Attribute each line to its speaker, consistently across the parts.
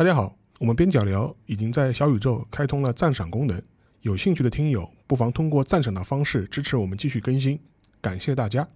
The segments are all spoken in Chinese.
Speaker 1: 大家好，我们边角聊已经在小宇宙开通了赞赏功能，有兴趣的听友不妨通过赞赏的方式支持我们继续更新，感谢大家。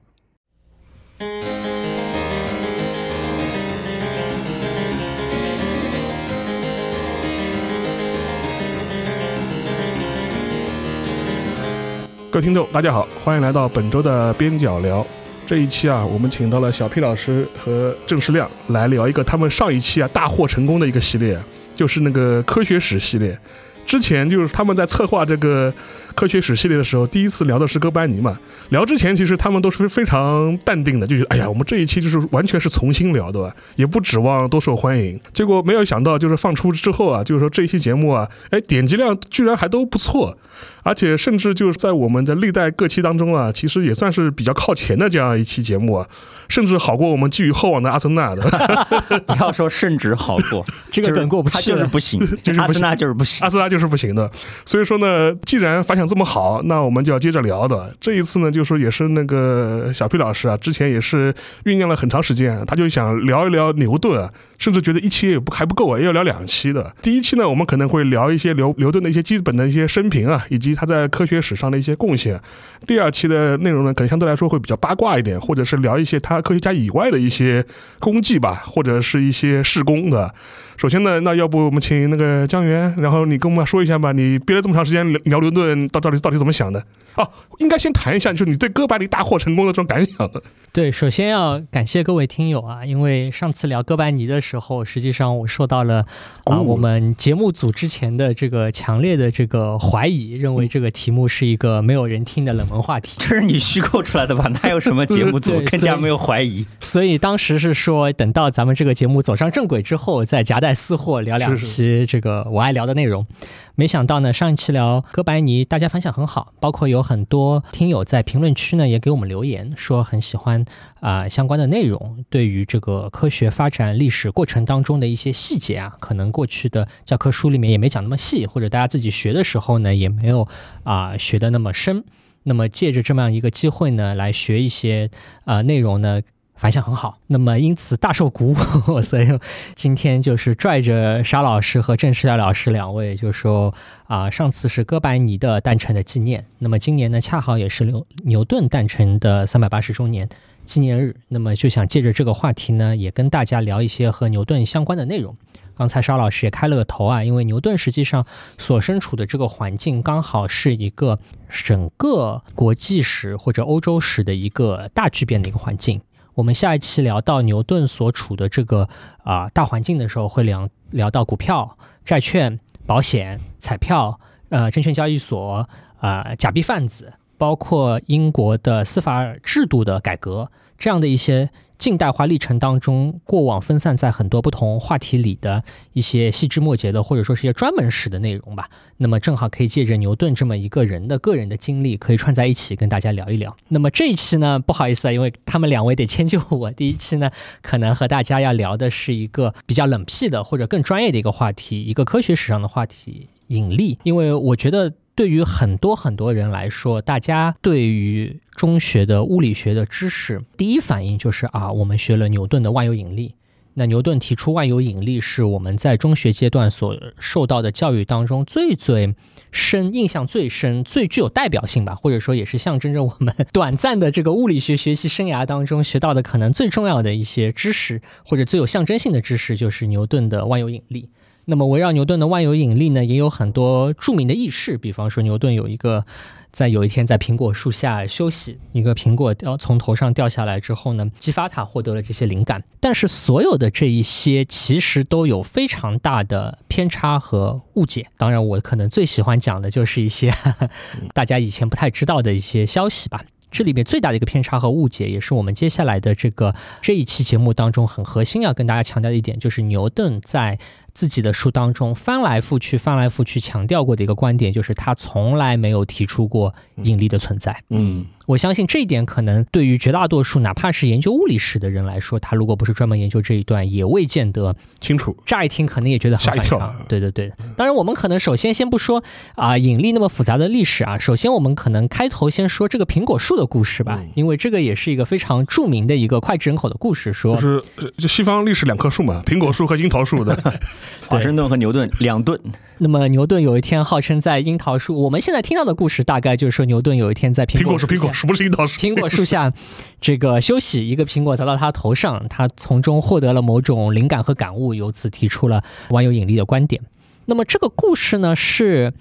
Speaker 1: 各位听众，大家好，欢迎来到本周的边角聊。这一期啊，我们请到了小 P 老师和郑世亮来聊一个他们上一期啊大获成功的一个系列，就是那个科学史系列。之前就是他们在策划这个科学史系列的时候，第一次聊的是哥白尼嘛。聊之前其实他们都是非常淡定的，就觉得哎呀，我们这一期就是完全是重新聊的，也不指望多受欢迎。结果没有想到，就是放出之后啊，就是说这一期节目啊，哎，点击量居然还都不错。而且甚至就是在我们的历代各期当中啊，其实也算是比较靠前的这样一期节目啊，甚至好过我们寄予厚望的阿森纳的。
Speaker 2: 不要说甚至好过，
Speaker 3: 这个梗过不去，
Speaker 2: 他就是不行，就是阿森纳就是不行，
Speaker 1: 阿森纳就是不行的。所以说呢，既然反响这么好，那我们就要接着聊的。这一次呢，就是也是那个小 P 老师啊，之前也是酝酿了很长时间，他就想聊一聊牛顿，甚至觉得一期也不还不够啊，要聊两期的。第一期呢，我们可能会聊一些牛牛顿的一些基本的一些生平啊，以及。他在科学史上的一些贡献。第二期的内容呢，可能相对来说会比较八卦一点，或者是聊一些他科学家以外的一些功绩吧，或者是一些事功的。首先呢，那要不我们请那个江源，然后你跟我们说一下吧，你憋了这么长时间聊牛顿，到到底到底怎么想的？哦，应该先谈一下，就是你对哥白尼大获成功的这种感想的。
Speaker 3: 对，首先要感谢各位听友啊，因为上次聊哥白尼的时候，实际上我受到了啊我们节目组之前的这个强烈的这个怀疑，认为这个题目是一个没有人听的冷门话题。
Speaker 2: 这是你虚构出来的吧？哪有什么 节目组更加没有怀疑？
Speaker 3: 所以当时是说，等到咱们这个节目走上正轨之后，再夹带私货聊两期这个我爱聊的内容。没想到呢，上一期聊哥白尼，大家反响很好，包括有很多听友在评论区呢也给我们留言，说很喜欢啊相关的内容。对于这个科学发展历史过程当中的一些细节啊，可能过去的教科书里面也没讲那么细，或者大家自己学的时候呢也没有啊学的那么深。那么借着这么样一个机会呢，来学一些啊内容呢。反响很好，那么因此大受鼓舞，所以今天就是拽着沙老师和郑世亮老师两位，就说啊，上次是哥白尼的诞辰的纪念，那么今年呢，恰好也是牛牛顿诞辰的三百八十周年纪念日，那么就想借着这个话题呢，也跟大家聊一些和牛顿相关的内容。刚才沙老师也开了个头啊，因为牛顿实际上所身处的这个环境，刚好是一个整个国际史或者欧洲史的一个大巨变的一个环境。我们下一期聊到牛顿所处的这个啊大环境的时候，会聊聊到股票、债券、保险、彩票、呃证券交易所、啊假币贩子，包括英国的司法制度的改革。这样的一些。近代化历程当中，过往分散在很多不同话题里的一些细枝末节的，或者说是一些专门史的内容吧。那么正好可以借着牛顿这么一个人的个人的经历，可以串在一起跟大家聊一聊。那么这一期呢，不好意思啊，因为他们两位得迁就我。第一期呢，可能和大家要聊的是一个比较冷僻的或者更专业的一个话题，一个科学史上的话题——引力。因为我觉得。对于很多很多人来说，大家对于中学的物理学的知识，第一反应就是啊，我们学了牛顿的万有引力。那牛顿提出万有引力，是我们在中学阶段所受到的教育当中最最深、印象最深、最具有代表性吧，或者说也是象征着我们 短暂的这个物理学学习生涯当中学到的可能最重要的一些知识，或者最有象征性的知识，就是牛顿的万有引力。那么围绕牛顿的万有引力呢，也有很多著名的轶事。比方说，牛顿有一个在有一天在苹果树下休息，一个苹果掉从头上掉下来之后呢，激发他获得了这些灵感。但是所有的这一些其实都有非常大的偏差和误解。当然，我可能最喜欢讲的就是一些 大家以前不太知道的一些消息吧。这里面最大的一个偏差和误解，也是我们接下来的这个这一期节目当中很核心要跟大家强调的一点，就是牛顿在。自己的书当中翻来覆去、翻来覆去强调过的一个观点，就是他从来没有提出过引力的存在。
Speaker 1: 嗯。
Speaker 3: 我相信这一点可能对于绝大多数哪怕是研究物理史的人来说，他如果不是专门研究这一段，也未见得
Speaker 1: 清楚。
Speaker 3: 乍一听可能也觉得很反常。对对对，当然我们可能首先先不说啊引力那么复杂的历史啊，首先我们可能开头先说这个苹果树的故事吧，因为这个也是一个非常著名的一个脍炙人口的故事。说
Speaker 1: 就是就西方历史两棵树嘛，苹果树和樱桃树的。
Speaker 2: 华盛顿和牛顿两顿。
Speaker 3: 那么牛顿有一天号称在樱桃树，我们现在听到的故事大概就是说牛顿有一天在苹
Speaker 1: 果树苹果树不是樱桃树，
Speaker 3: 苹果树下这个休息，一个苹果砸到他头上，他从中获得了某种灵感和感悟，由此提出了万有引力的观点。那么这个故事呢是。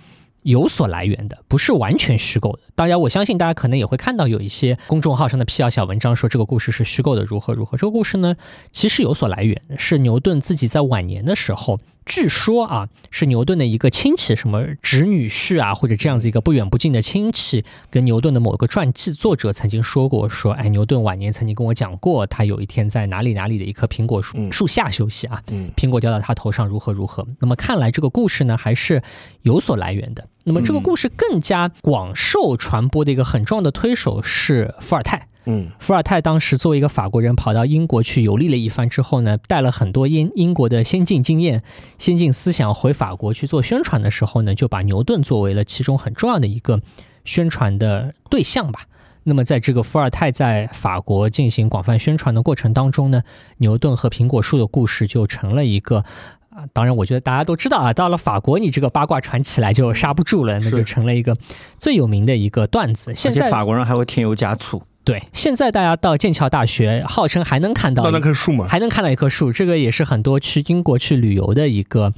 Speaker 3: 有所来源的，不是完全虚构的。大家，我相信大家可能也会看到有一些公众号上的辟谣小文章，说这个故事是虚构的，如何如何。这个故事呢，其实有所来源，是牛顿自己在晚年的时候。据说啊，是牛顿的一个亲戚，什么侄女婿啊，或者这样子一个不远不近的亲戚，跟牛顿的某个传记作者曾经说过，说，哎，牛顿晚年曾经跟我讲过，他有一天在哪里哪里的一棵苹果树树下休息啊，苹果掉到他头上如何如何。那么看来这个故事呢，还是有所来源的。那么这个故事更加广受传播的一个很重要的推手是伏尔泰。
Speaker 1: 嗯，
Speaker 3: 伏尔泰当时作为一个法国人，跑到英国去游历了一番之后呢，带了很多英英国的先进经验、先进思想回法国去做宣传的时候呢，就把牛顿作为了其中很重要的一个宣传的对象吧。那么在这个伏尔泰在法国进行广泛宣传的过程当中呢，牛顿和苹果树的故事就成了一个啊，当然我觉得大家都知道啊，到了法国你这个八卦传起来就刹不住了，那就成了一个最有名的一个段子。现在
Speaker 2: 法国人还会添油加醋。
Speaker 3: 对，现在大家到剑桥大学，号称还能看到
Speaker 1: 那棵树吗？
Speaker 3: 还能看到一棵树，这个也是很多去英国去旅游的一个。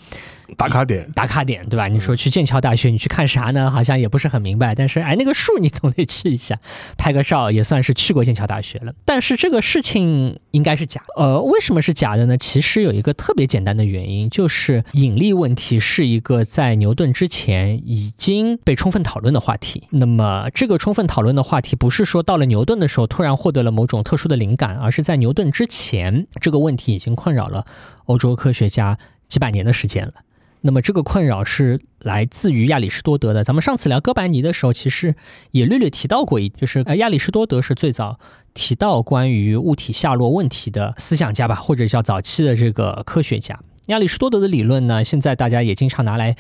Speaker 1: 打卡点，
Speaker 3: 打卡点，对吧？你说去剑桥大学，你去看啥呢？好像也不是很明白。但是，哎，那个树你总得去一下，拍个照，也算是去过剑桥大学了。但是这个事情应该是假。呃，为什么是假的呢？其实有一个特别简单的原因，就是引力问题是一个在牛顿之前已经被充分讨论的话题。那么，这个充分讨论的话题不是说到了牛顿的时候突然获得了某种特殊的灵感，而是在牛顿之前，这个问题已经困扰了欧洲科学家几百年的时间了。那么这个困扰是来自于亚里士多德的。咱们上次聊哥白尼的时候，其实也略略提到过一，就是呃亚里士多德是最早提到关于物体下落问题的思想家吧，或者叫早期的这个科学家。亚里士多德的理论呢，现在大家也经常拿来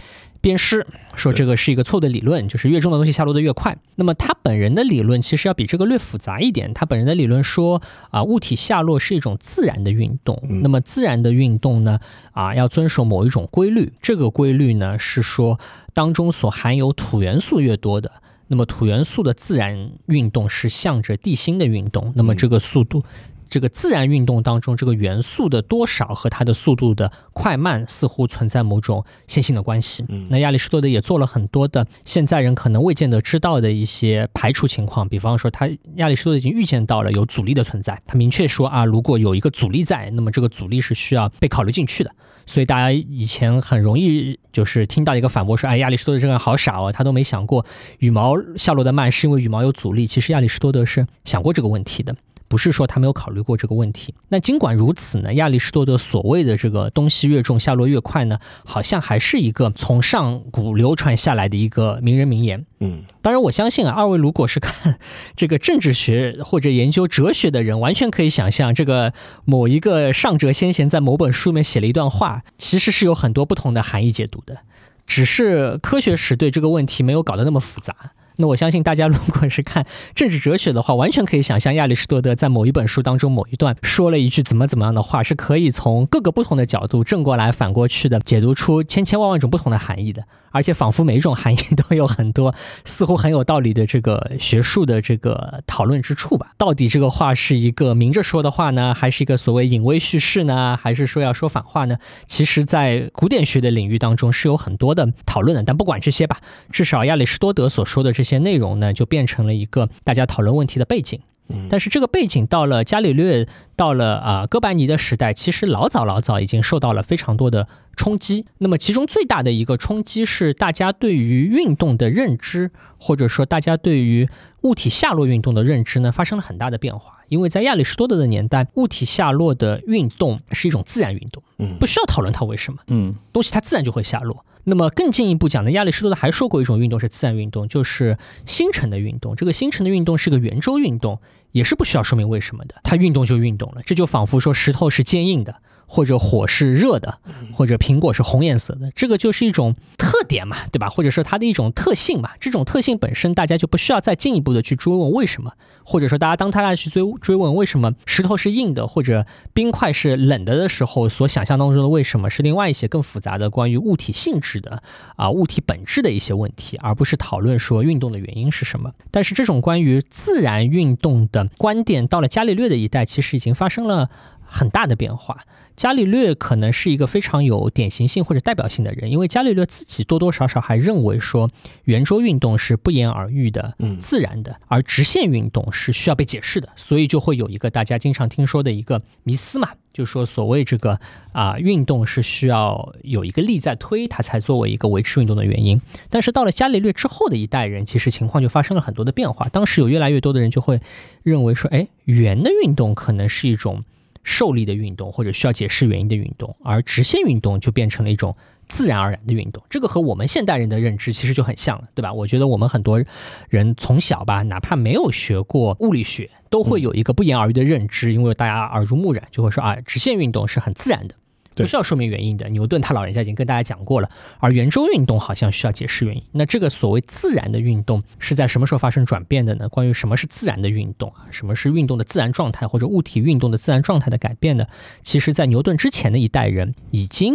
Speaker 3: 鞭尸，说这个是一个错误的理论，就是越重的东西下落的越快。那么他本人的理论其实要比这个略复杂一点。他本人的理论说啊，物体下落是一种自然的运动。那么自然的运动呢，啊要遵守某一种规律。这个规律呢是说，当中所含有土元素越多的，那么土元素的自然运动是向着地心的运动。那么这个速度。这个自然运动当中，这个元素的多少和它的速度的快慢似乎存在某种线性的关系。嗯那亚里士多德也做了很多的现在人可能未见得知道的一些排除情况，比方说他亚里士多德已经预见到了有阻力的存在，他明确说啊，如果有一个阻力在，那么这个阻力是需要被考虑进去的。所以大家以前很容易就是听到一个反驳说，哎，亚里士多德这个人好傻哦，他都没想过羽毛下落的慢是因为羽毛有阻力。其实亚里士多德是想过这个问题的。不是说他没有考虑过这个问题。那尽管如此呢，亚里士多德所谓的这个东西越重下落越快呢，好像还是一个从上古流传下来的一个名人名言。
Speaker 1: 嗯，
Speaker 3: 当然我相信啊，二位如果是看这个政治学或者研究哲学的人，完全可以想象，这个某一个上哲先贤在某本书里面写了一段话，其实是有很多不同的含义解读的，只是科学史对这个问题没有搞得那么复杂。那我相信大家如果是看政治哲学的话，完全可以想象亚里士多德在某一本书当中某一段说了一句怎么怎么样的话，是可以从各个不同的角度正过来反过去的解读出千千万万种不同的含义的。而且仿佛每一种含义都有很多似乎很有道理的这个学术的这个讨论之处吧？到底这个话是一个明着说的话呢，还是一个所谓隐微叙事呢？还是说要说反话呢？其实，在古典学的领域当中是有很多的讨论的。但不管这些吧，至少亚里士多德所说的这些内容呢，就变成了一个大家讨论问题的背景。但是这个背景到了伽利略，到了啊哥白尼的时代，其实老早老早已经受到了非常多的冲击。那么其中最大的一个冲击是大家对于运动的认知，或者说大家对于物体下落运动的认知呢，发生了很大的变化。因为在亚里士多德的年代，物体下落的运动是一种自然运动，
Speaker 1: 嗯，
Speaker 3: 不需要讨论它为什么，
Speaker 2: 嗯，
Speaker 3: 东西它自然就会下落。那么更进一步讲呢，亚里士多德还说过一种运动是自然运动，就是星辰的运动。这个星辰的运动是个圆周运动，也是不需要说明为什么的，它运动就运动了。这就仿佛说石头是坚硬的，或者火是热的，或者苹果是红颜色的，这个就是一种特点嘛，对吧？或者说它的一种特性嘛。这种特性本身，大家就不需要再进一步的去追问为什么，或者说大家当大家去追追问为什么石头是硬的，或者冰块是冷的的时候，所想象当中的为什么是另外一些更复杂的关于物体性质的啊物体本质的一些问题，而不是讨论说运动的原因是什么。但是这种关于自然运动的观点，到了伽利略的一代，其实已经发生了很大的变化。伽利略可能是一个非常有典型性或者代表性的人，因为伽利略自己多多少少还认为说圆周运动是不言而喻的、自然的，而直线运动是需要被解释的，所以就会有一个大家经常听说的一个迷思嘛，就是说所谓这个啊运动是需要有一个力在推，它才作为一个维持运动的原因。但是到了伽利略之后的一代人，其实情况就发生了很多的变化。当时有越来越多的人就会认为说，哎，圆的运动可能是一种。受力的运动或者需要解释原因的运动，而直线运动就变成了一种自然而然的运动。这个和我们现代人的认知其实就很像了，对吧？我觉得我们很多人从小吧，哪怕没有学过物理学，都会有一个不言而喻的认知，因为大家耳濡目染，就会说啊，直线运动是很自然的。不需要说明原因的，牛顿他老人家已经跟大家讲过了。而圆周运动好像需要解释原因。那这个所谓自然的运动是在什么时候发生转变的呢？关于什么是自然的运动啊，什么是运动的自然状态或者物体运动的自然状态的改变呢？其实，在牛顿之前的一代人已经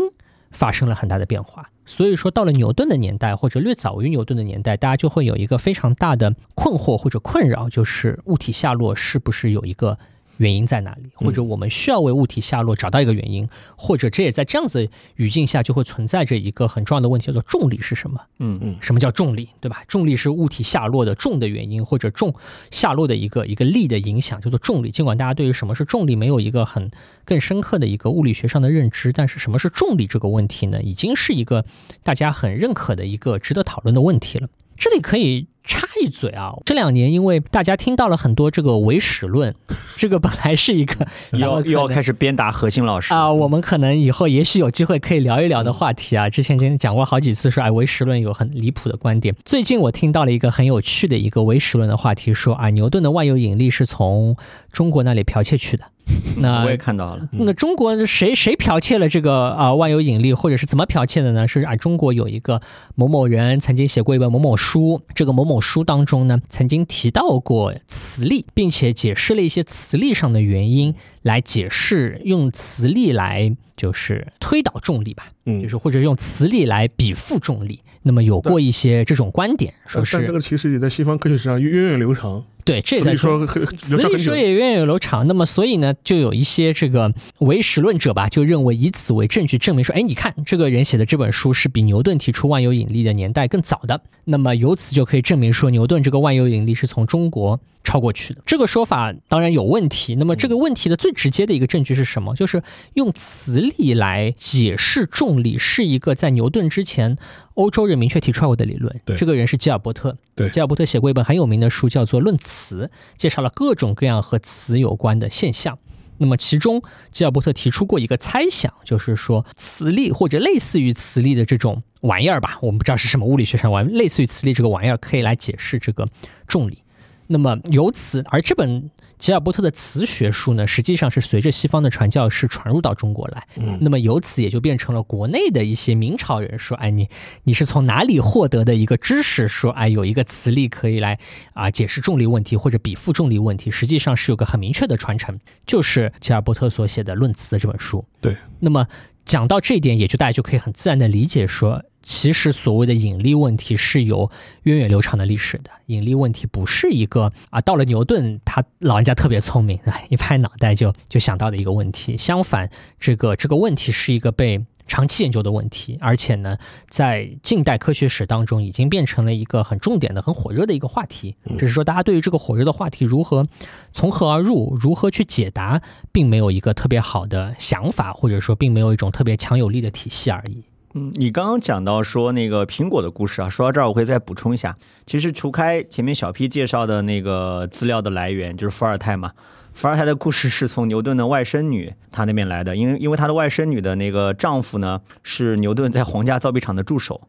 Speaker 3: 发生了很大的变化。所以说，到了牛顿的年代或者略早于牛顿的年代，大家就会有一个非常大的困惑或者困扰，就是物体下落是不是有一个。原因在哪里？或者我们需要为物体下落找到一个原因，或者这也在这样子语境下就会存在着一个很重要的问题，叫做重力是什么？
Speaker 2: 嗯嗯，
Speaker 3: 什么叫重力？对吧？重力是物体下落的重的原因，或者重下落的一个一个力的影响，叫做重力。尽管大家对于什么是重力没有一个很更深刻的一个物理学上的认知，但是什么是重力这个问题呢，已经是一个大家很认可的一个值得讨论的问题了。这里可以。插一嘴啊，这两年因为大家听到了很多这个唯史论，这个本来是一个
Speaker 2: 要 又要开始鞭打核心老师
Speaker 3: 啊，我们可能以后也许有机会可以聊一聊的话题啊。之前已经讲过好几次，说哎唯史论有很离谱的观点。最近我听到了一个很有趣的一个唯史论的话题，说啊牛顿的万有引力是从中国那里剽窃去的。那
Speaker 2: 我也看到了。
Speaker 3: 那中国谁谁剽窃了这个啊万有引力，或者是怎么剽窃的呢？是啊，中国有一个某某人曾经写过一本某某书，这个某某书当中呢，曾经提到过磁力，并且解释了一些磁力上的原因，来解释用磁力来就是推导重力吧，嗯，就是或者用磁力来比附重力。那么有过一些这种观点，说是
Speaker 1: 但这个其实也在西方科学史上源远流长。
Speaker 3: 对，这在
Speaker 1: 说
Speaker 3: 磁力说也源远流长。那么所以呢，就有一些这个唯实论者吧，就认为以此为证据证明说，哎，你看这个人写的这本书是比牛顿提出万有引力的年代更早的。那么由此就可以证明说，牛顿这个万有引力是从中国。超过去的这个说法当然有问题。那么这个问题的最直接的一个证据是什么？就是用磁力来解释重力，是一个在牛顿之前欧洲人明确提出来过的理论。
Speaker 1: 对，
Speaker 3: 这个人是吉尔伯特。
Speaker 1: 对，
Speaker 3: 吉尔伯特写过一本很有名的书，叫做《论磁》，词介绍了各种各样和词有关的现象。那么其中，吉尔伯特提出过一个猜想，就是说磁力或者类似于磁力的这种玩意儿吧，我们不知道是什么物理学上玩，类似于磁力这个玩意儿可以来解释这个重力。那么由此，而这本吉尔伯特的词学书呢，实际上是随着西方的传教士传入到中国来。嗯，那么由此也就变成了国内的一些明朝人说：“哎，你你是从哪里获得的一个知识？说哎，有一个磁力可以来啊解释重力问题或者比附重力问题。实际上是有个很明确的传承，就是吉尔伯特所写的《论词》的这本书。
Speaker 1: 对，
Speaker 3: 那么讲到这一点，也就大家就可以很自然的理解说。其实所谓的引力问题是有源远流长的历史的，引力问题不是一个啊，到了牛顿他老人家特别聪明，一拍脑袋就就想到的一个问题。相反，这个这个问题是一个被长期研究的问题，而且呢，在近代科学史当中已经变成了一个很重点的、很火热的一个话题。只是说，大家对于这个火热的话题如何从何而入，如何去解答，并没有一个特别好的想法，或者说，并没有一种特别强有力的体系而已。
Speaker 2: 嗯，你刚刚讲到说那个苹果的故事啊，说到这儿我会再补充一下。其实除开前面小 P 介绍的那个资料的来源，就是伏尔泰嘛。伏尔泰的故事是从牛顿的外甥女她那边来的，因为因为她的外甥女的那个丈夫呢是牛顿在皇家造币厂的助手，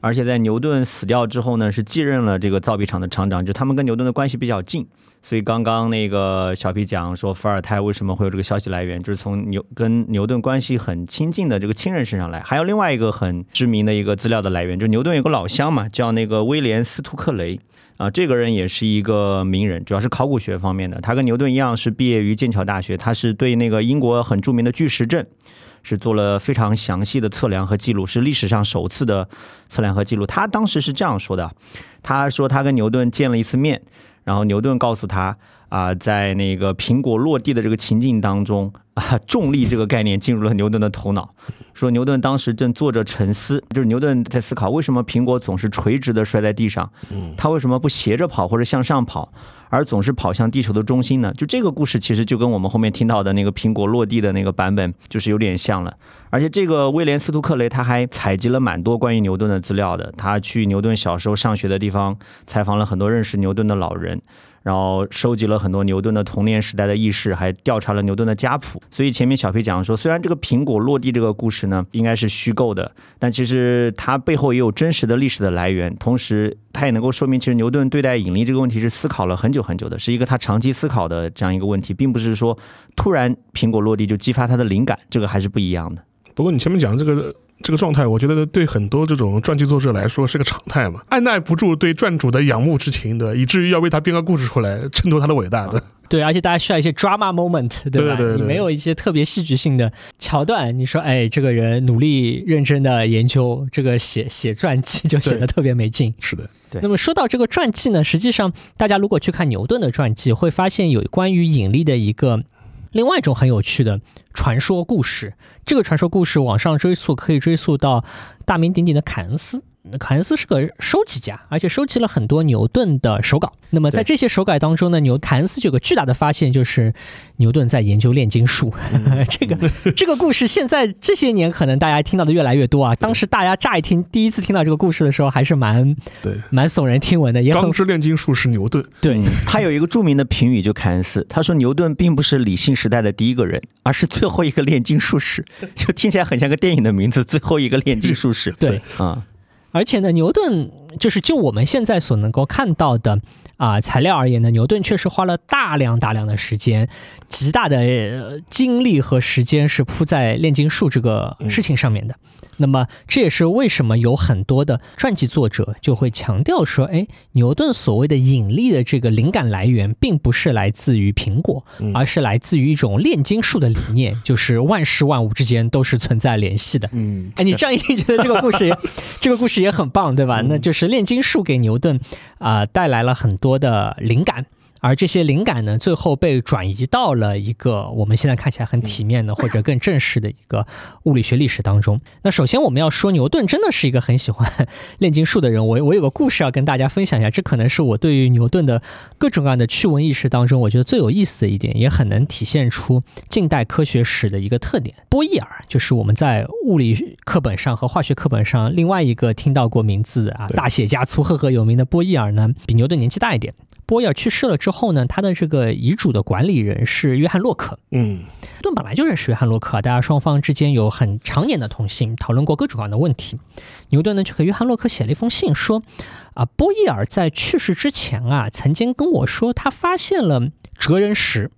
Speaker 2: 而且在牛顿死掉之后呢，是继任了这个造币厂的厂长，就他们跟牛顿的关系比较近。所以刚刚那个小皮讲说伏尔泰为什么会有这个消息来源，就是从牛跟牛顿关系很亲近的这个亲人身上来。还有另外一个很知名的一个资料的来源，就是牛顿有个老乡嘛，叫那个威廉斯图克雷啊，这个人也是一个名人，主要是考古学方面的。他跟牛顿一样是毕业于剑桥大学，他是对那个英国很著名的巨石阵。是做了非常详细的测量和记录，是历史上首次的测量和记录。他当时是这样说的：他说他跟牛顿见了一次面，然后牛顿告诉他啊，在那个苹果落地的这个情境当中啊，重力这个概念进入了牛顿的头脑。说牛顿当时正坐着沉思，就是牛顿在思考为什么苹果总是垂直的摔在地上，他为什么不斜着跑或者向上跑？而总是跑向地球的中心呢？就这个故事，其实就跟我们后面听到的那个苹果落地的那个版本，就是有点像了。而且这个威廉斯图克雷他还采集了蛮多关于牛顿的资料的，他去牛顿小时候上学的地方采访了很多认识牛顿的老人。然后收集了很多牛顿的童年时代的轶事，还调查了牛顿的家谱。所以前面小皮讲说，虽然这个苹果落地这个故事呢，应该是虚构的，但其实它背后也有真实的历史的来源。同时，它也能够说明，其实牛顿对待引力这个问题是思考了很久很久的，是一个他长期思考的这样一个问题，并不是说突然苹果落地就激发他的灵感，这个还是不一样的。
Speaker 1: 不过你前面讲这个。这个状态，我觉得对很多这种传记作者来说是个常态嘛，按耐不住对传主的仰慕之情的，以至于要为他编个故事出来，衬托他的伟大的。
Speaker 3: 对，而且大家需要一些 drama moment，对吧？你没有一些特别戏剧性的桥段，你说，哎，这个人努力认真的研究这个写写传记，就显得特别没劲。
Speaker 1: 是的，
Speaker 2: 对。
Speaker 3: 那么说到这个传记呢，实际上大家如果去看牛顿的传记，会发现有关于引力的一个。另外一种很有趣的传说故事，这个传说故事往上追溯，可以追溯到大名鼎鼎的凯恩斯。凯恩斯是个收集家，而且收集了很多牛顿的手稿。那么在这些手稿当中呢，牛凯恩斯就有个巨大的发现，就是牛顿在研究炼金术。这个 这个故事现在这些年可能大家听到的越来越多啊。当时大家乍一听，第一次听到这个故事的时候，还是蛮
Speaker 1: 对
Speaker 3: 蛮耸人听闻的。也
Speaker 1: 钢之炼金术是牛顿。
Speaker 2: 对他有一个著名的评语，就凯恩斯他说牛顿并不是理性时代的第一个人，而是最后一个炼金术士。就听起来很像个电影的名字，《最后一个炼金术士》。
Speaker 3: 对
Speaker 2: 啊。
Speaker 3: 而且呢，牛顿就是就我们现在所能够看到的啊材料而言呢，牛顿确实花了大量大量的时间，极大的精力和时间是扑在炼金术这个事情上面的。那么这也是为什么有很多的传记作者就会强调说，哎，牛顿所谓的引力的这个灵感来源，并不是来自于苹果，而是来自于一种炼金术的理念，就是万事万物之间都是存在联系的。嗯，哎，你这样一听，觉得这个故事，这个故事也很棒，对吧？那就是是炼金术给牛顿啊带来了很多的灵感。而这些灵感呢，最后被转移到了一个我们现在看起来很体面的或者更正式的一个物理学历史当中。那首先我们要说，牛顿真的是一个很喜欢 炼金术的人。我我有个故事要跟大家分享一下，这可能是我对于牛顿的各种各样的趣闻轶事当中，我觉得最有意思的一点，也很能体现出近代科学史的一个特点。波义尔就是我们在物理课本上和化学课本上另外一个听到过名字啊，大写加粗赫赫有名的波义尔呢，比牛顿年纪大一点。波伊尔去世了之后呢，他的这个遗嘱的管理人是约翰洛克。嗯，牛顿本来就认识约翰洛克，大家双方之间有很常年的通信，讨论过各种各样的问题。牛顿呢就给约翰洛克写了一封信，说啊，波伊尔在去世之前啊，曾经跟我说他发现了哲人石。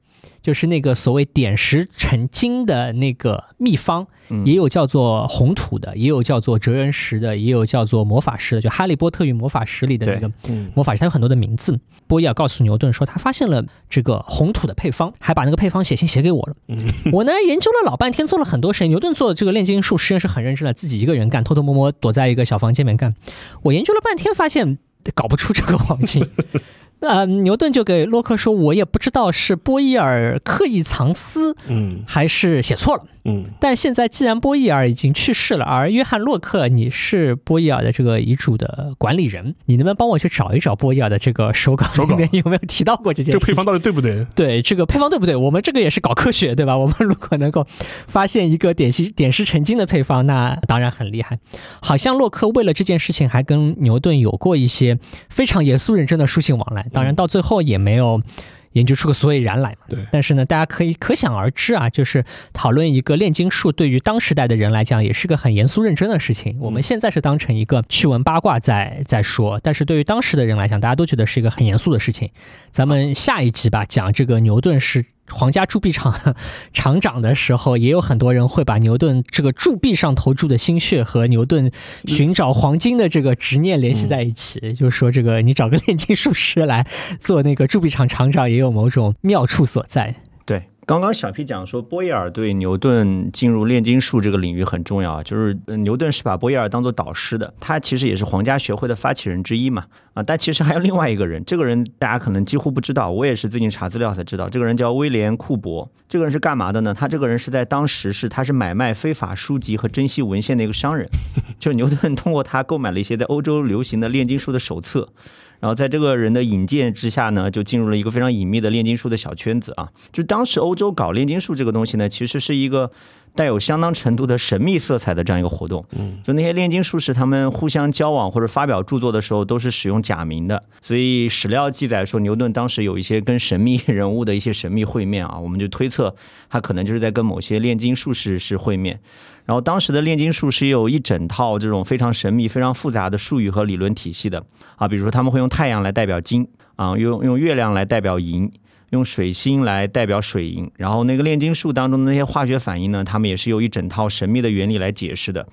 Speaker 3: 就是那个所谓点石成金的那个秘方，也有叫做红土的，也有叫做哲人石的，也有叫做魔法石的，就《哈利波特与魔法石》里的那个魔法石，它有很多的名字。波伊尔告诉牛顿说，他发现了这个红土的配方，还把那个配方写信写给我了。我呢研究了老半天，做了很多实验。牛顿做这个炼金术实验是很认真的，自己一个人干，偷偷摸摸躲在一个小房间里面干。我研究了半天，发现搞不出这个黄金。呃，牛顿就给洛克说：“我也不知道是波伊尔刻意藏私，嗯，还是写错了。”嗯，但现在既然波伊尔已经去世了，而约翰洛克你是波伊尔的这个遗嘱的管理人，你能不能帮我去找一找波伊尔的这个手稿里面有没有提到过这件事？
Speaker 1: 这个配方到底对不对？
Speaker 3: 对，这个配方对不对？我们这个也是搞科学，对吧？我们如果能够发现一个点石点石成金的配方，那当然很厉害。好像洛克为了这件事情还跟牛顿有过一些非常严肃认真的书信往来，当然到最后也没有。研究出个所以然来嘛。
Speaker 1: 对。
Speaker 3: 但是呢，大家可以可想而知啊，就是讨论一个炼金术，对于当时代的人来讲，也是个很严肃认真的事情。我们现在是当成一个趣闻八卦在在说，但是对于当时的人来讲，大家都觉得是一个很严肃的事情。咱们下一集吧，讲这个牛顿是。皇家铸币厂 厂长的时候，也有很多人会把牛顿这个铸币上投注的心血和牛顿寻找黄金的这个执念联系在一起，就是说这个你找个炼金术师来做那个铸币厂厂长，也有某种妙处所在。
Speaker 2: 刚刚小 P 讲说，波义尔对牛顿进入炼金术这个领域很重要，就是牛顿是把波义尔当做导师的，他其实也是皇家学会的发起人之一嘛，啊，但其实还有另外一个人，这个人大家可能几乎不知道，我也是最近查资料才知道，这个人叫威廉库伯，这个人是干嘛的呢？他这个人是在当时是他是买卖非法书籍和珍稀文献的一个商人，就是牛顿通过他购买了一些在欧洲流行的炼金术的手册。然后在这个人的引荐之下呢，就进入了一个非常隐秘的炼金术的小圈子啊。就当时欧洲搞炼金术这个东西呢，其实是一个带有相当程度的神秘色彩的这样一个活动。嗯，就那些炼金术士他们互相交往或者发表著作的时候，都是使用假名的。所以史料记载说，牛顿当时有一些跟神秘 人物的一些神秘会面啊，我们就推测他可能就是在跟某些炼金术士是会面。然后当时的炼金术是有一整套这种非常神秘、非常复杂的术语和理论体系的啊，比如说他们会用太阳来代表金啊，用用月亮来代表银，用水星来代表水银。然后那个炼金术当中的那些化学反应呢，他们也是有一整套神秘的原理来解释的。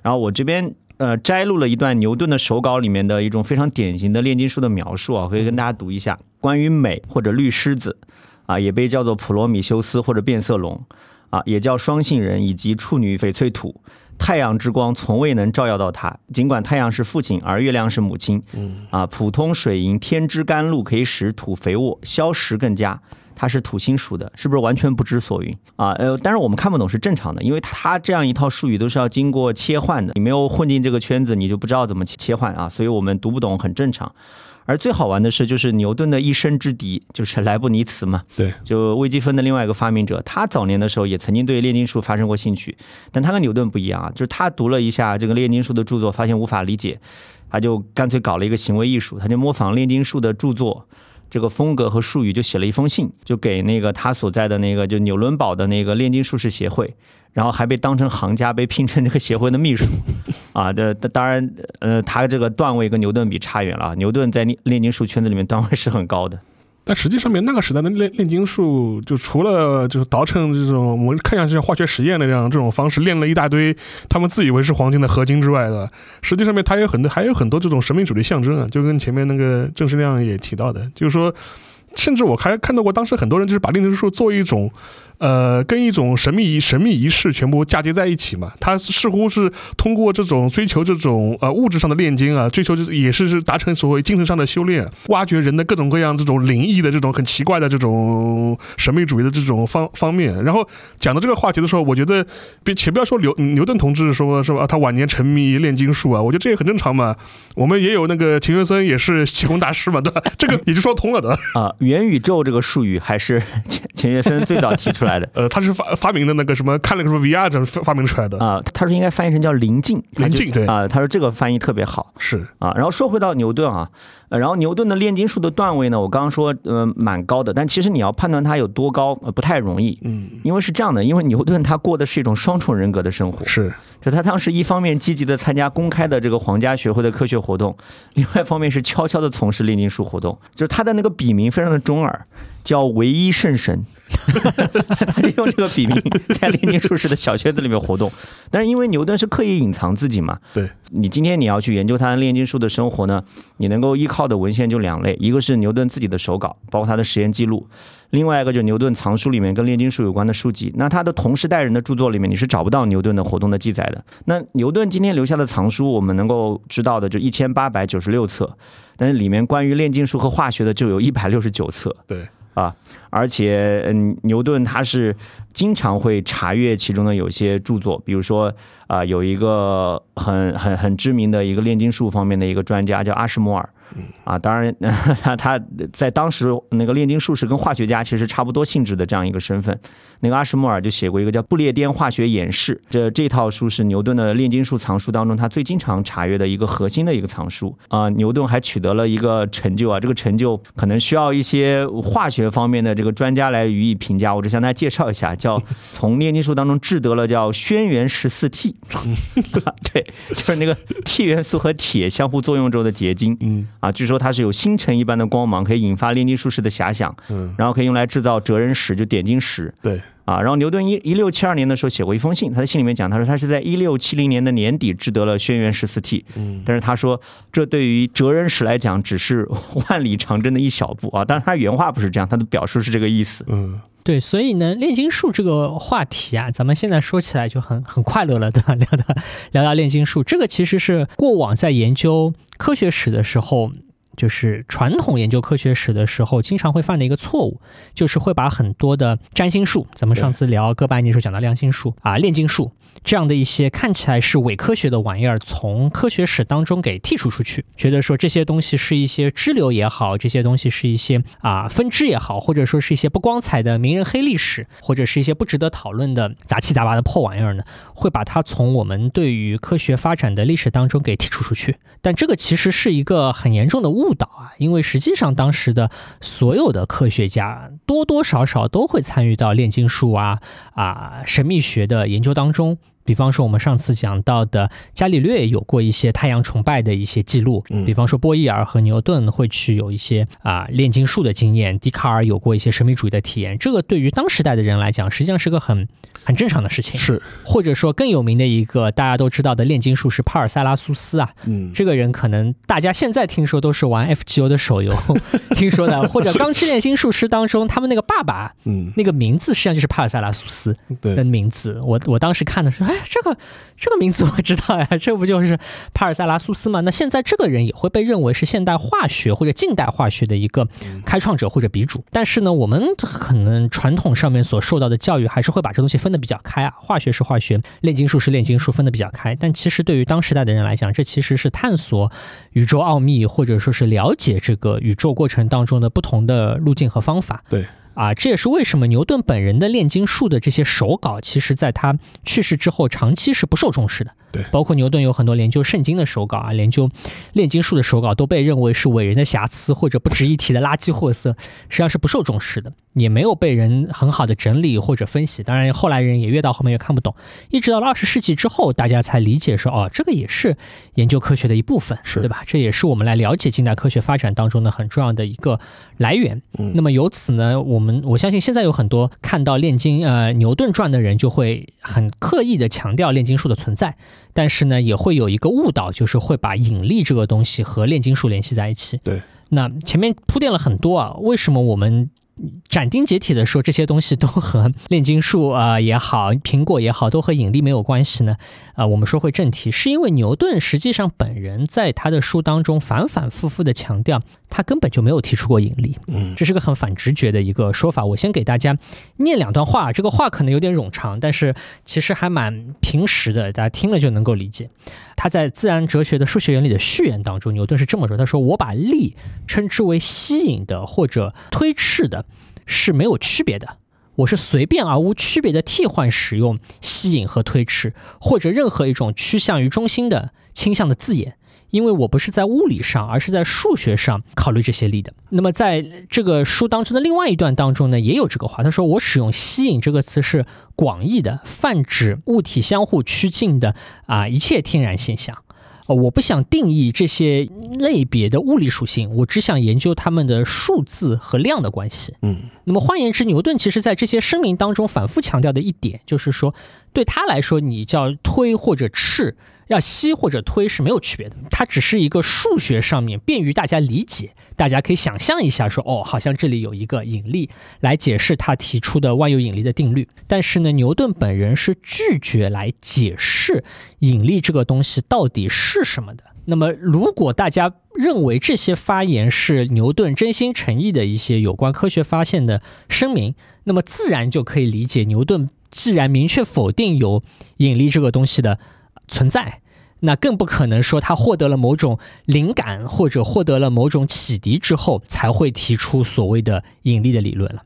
Speaker 2: 然后我这边呃摘录了一段牛顿的手稿里面的一种非常典型的炼金术的描述啊，可以跟大家读一下：关于镁或者绿狮子啊，也被叫做普罗米修斯或者变色龙。啊，也叫双性人以及处女翡翠土，太阳之光从未能照耀到他。尽管太阳是父亲，而月亮是母亲。嗯，啊，普通水银天之甘露可以使土肥沃，消食更佳。它是土星属的，是不是完全不知所云啊？呃，但是我们看不懂是正常的，因为它这样一套术语都是要经过切换的，你没有混进这个圈子，你就不知道怎么切换啊，所以我们读不懂很正常。而最好玩的是，就是牛顿的一生之敌，就是莱布尼茨嘛。
Speaker 1: 对，
Speaker 2: 就微积分的另外一个发明者，他早年的时候也曾经对炼金术发生过兴趣，但他跟牛顿不一样啊，就是他读了一下这个炼金术的著作，发现无法理解，他就干脆搞了一个行为艺术，他就模仿炼金术的著作这个风格和术语，就写了一封信，就给那个他所在的那个就纽伦堡的那个炼金术士协会。然后还被当成行家，被聘成这个协会的秘书，啊，这当然，呃，他这个段位跟牛顿比差远了。牛顿在炼炼金术圈子里面段位是很高的，
Speaker 1: 但实际上面那个时代的炼炼金术，就除了就是倒成这种我们看上去像化学实验的这样这种方式，炼了一大堆他们自以为是黄金的合金之外的，实际上面它有很多还有很多这种神秘主义象征啊，就跟前面那个郑世亮也提到的，就是说，甚至我还看到过当时很多人就是把炼金术做一种。呃，跟一种神秘神秘仪式全部嫁接在一起嘛，他似乎是通过这种追求这种呃物质上的炼金啊，追求就是也是是达成所谓精神上的修炼，挖掘人的各种各样这种灵异的这种很奇怪的这种神秘主义的这种方方面。然后讲到这个话题的时候，我觉得别且不要说牛牛顿同志说是吧，他晚年沉迷炼金术啊，我觉得这也很正常嘛。我们也有那个钱学森也是气功大师嘛，对吧？这个也就说通了的
Speaker 2: 啊。元宇宙这个术语还是钱钱学森最早提出。来的，
Speaker 1: 呃，他是发发明的那个什么，看了个什么 VR 这发明出来的
Speaker 2: 啊。他说应该翻译成叫临近，
Speaker 1: 临近对
Speaker 2: 啊。他说这个翻译特别好，
Speaker 1: 是
Speaker 2: 啊。然后说回到牛顿啊，然后牛顿的炼金术的段位呢，我刚刚说呃蛮高的，但其实你要判断他有多高不太容易，嗯，因为是这样的，因为牛顿他过的是一种双重人格的生活，
Speaker 1: 是，
Speaker 2: 就他当时一方面积极的参加公开的这个皇家学会的科学活动，另外一方面是悄悄的从事炼金术活动，就是他的那个笔名非常的中耳。叫唯一圣神，他就用这个笔名在炼金术士的小圈子里面活动。但是因为牛顿是刻意隐藏自己嘛，
Speaker 1: 对
Speaker 2: 你今天你要去研究他炼金术的生活呢，你能够依靠的文献就两类，一个是牛顿自己的手稿，包括他的实验记录；另外一个就是牛顿藏书里面跟炼金术有关的书籍。那他的同时代人的著作里面，你是找不到牛顿的活动的记载的。那牛顿今天留下的藏书，我们能够知道的就一千八百九十六册，但是里面关于炼金术和化学的就有一百六十九册。
Speaker 1: 对。
Speaker 2: 啊，而且嗯，牛顿他是经常会查阅其中的有些著作，比如说啊，有一个很很很知名的一个炼金术方面的一个专家叫阿什摩尔，啊，当然 他他在当时那个炼金术士跟化学家其实差不多性质的这样一个身份。那个阿什莫尔就写过一个叫《不列颠化学演示》，这这套书是牛顿的炼金术藏书当中他最经常查阅的一个核心的一个藏书啊。牛顿还取得了一个成就啊，这个成就可能需要一些化学方面的这个专家来予以评价。我只向大家介绍一下，叫 从炼金术当中制得了叫轩辕十四 T，对，就是那个 T 元素和铁相互作用之后的结晶。嗯啊，据说它是有星辰一般的光芒，可以引发炼金术士的遐想。嗯，然后可以用来制造哲人石，就点金石。
Speaker 1: 对。
Speaker 2: 啊，然后牛顿一一六七二年的时候写过一封信，他在信里面讲，他说他是在一六七零年的年底制得了轩辕十四 T，嗯，但是他说这对于哲人史来讲只是万里长征的一小步啊，当然他原话不是这样，他的表述是这个意思，
Speaker 3: 嗯，对，所以呢，炼金术这个话题啊，咱们现在说起来就很很快乐了，对吧？聊到聊到炼金术，这个其实是过往在研究科学史的时候。就是传统研究科学史的时候，经常会犯的一个错误，就是会把很多的占星术，咱们上次聊哥白尼时候讲到量星术啊、炼金术这样的一些看起来是伪科学的玩意儿，从科学史当中给剔除出去，觉得说这些东西是一些支流也好，这些东西是一些啊分支也好，或者说是一些不光彩的名人黑历史，或者是一些不值得讨论的杂七杂八的破玩意儿呢，会把它从我们对于科学发展的历史当中给剔除出去。但这个其实是一个很严重的误。误导啊！因为实际上当时的所有的科学家多多少少都会参与到炼金术啊啊神秘学的研究当中。比方说，我们上次讲到的伽利略有过一些太阳崇拜的一些记录。嗯比方说，波义尔和牛顿会去有一些啊炼金术的经验。笛卡尔有过一些神秘主义的体验。这个对于当时代的人来讲，实际上是个很很正常的事情。
Speaker 1: 是，
Speaker 3: 或者说更有名的一个大家都知道的炼金术是帕尔塞拉苏斯啊。嗯，这个人可能大家现在听说都是玩 FGO 的手游 听说的，或者《钢之炼金术师》当中他们那个爸爸，嗯，那个名字实际上就是帕尔塞拉苏斯的名字。我我当时看的时候。这个这个名字我知道呀，这不就是帕尔塞拉苏斯吗？那现在这个人也会被认为是现代化学或者近代化学的一个开创者或者鼻祖。但是呢，我们可能传统上面所受到的教育还是会把这东西分得比较开啊，化学是化学，炼金术是炼金术，分得比较开。但其实对于当时代的人来讲，这其实是探索宇宙奥秘或者说是了解这个宇宙过程当中的不同的路径和方法。
Speaker 1: 对。
Speaker 3: 啊，这也是为什么牛顿本人的炼金术的这些手稿，其实在他去世之后，长期是不受重视的。
Speaker 1: 对，
Speaker 3: 包括牛顿有很多研究圣经的手稿啊，研究炼金术的手稿，都被认为是伟人的瑕疵或者不值一提的垃圾货色，实际上是不受重视的，也没有被人很好的整理或者分析。当然，后来人也越到后面越看不懂，一直到了二十世纪之后，大家才理解说，哦，这个也是研究科学的一部分，
Speaker 1: 是
Speaker 3: 对吧？这也是我们来了解近代科学发展当中的很重要的一个来源。嗯，那么由此呢，我们我相信现在有很多看到炼金呃牛顿传的人，就会很刻意的强调炼金术的存在。但是呢，也会有一个误导，就是会把引力这个东西和炼金术联系在一起。
Speaker 1: 对，
Speaker 3: 那前面铺垫了很多啊，为什么我们？斩钉截铁的说，这些东西都和炼金术啊也好，苹果也好，都和引力没有关系呢。啊，我们说回正题，是因为牛顿实际上本人在他的书当中反反复复的强调，他根本就没有提出过引力。嗯，这是个很反直觉的一个说法。我先给大家念两段话，这个话可能有点冗长，但是其实还蛮平实的，大家听了就能够理解。他在《自然哲学的数学原理》的序言当中，牛顿是这么说：“他说，我把力称之为吸引的或者推斥的，是没有区别的。我是随便而无区别的替换使用吸引和推斥，或者任何一种趋向于中心的倾向的字眼。”因为我不是在物理上，而是在数学上考虑这些力的。那么在这个书当中的另外一段当中呢，也有这个话。他说：“我使用‘吸引’这个词是广义的，泛指物体相互趋近的啊一切天然现象。呃，我不想定义这些类别的物理属性，我只想研究它们的数字和量的关系。嗯，那么换言之，牛顿其实在这些声明当中反复强调的一点，就是说，对他来说，你叫推或者斥。要吸或者推是没有区别的，它只是一个数学上面便于大家理解，大家可以想象一下，说哦，好像这里有一个引力来解释他提出的万有引力的定律。但是呢，牛顿本人是拒绝来解释引力这个东西到底是什么的。那么，如果大家认为这些发言是牛顿真心诚意的一些有关科学发现的声明，那么自然就可以理解牛顿既然明确否定有引力这个东西的。存在，那更不可能说他获得了某种灵感或者获得了某种启迪之后才会提出所谓的引力的理论了。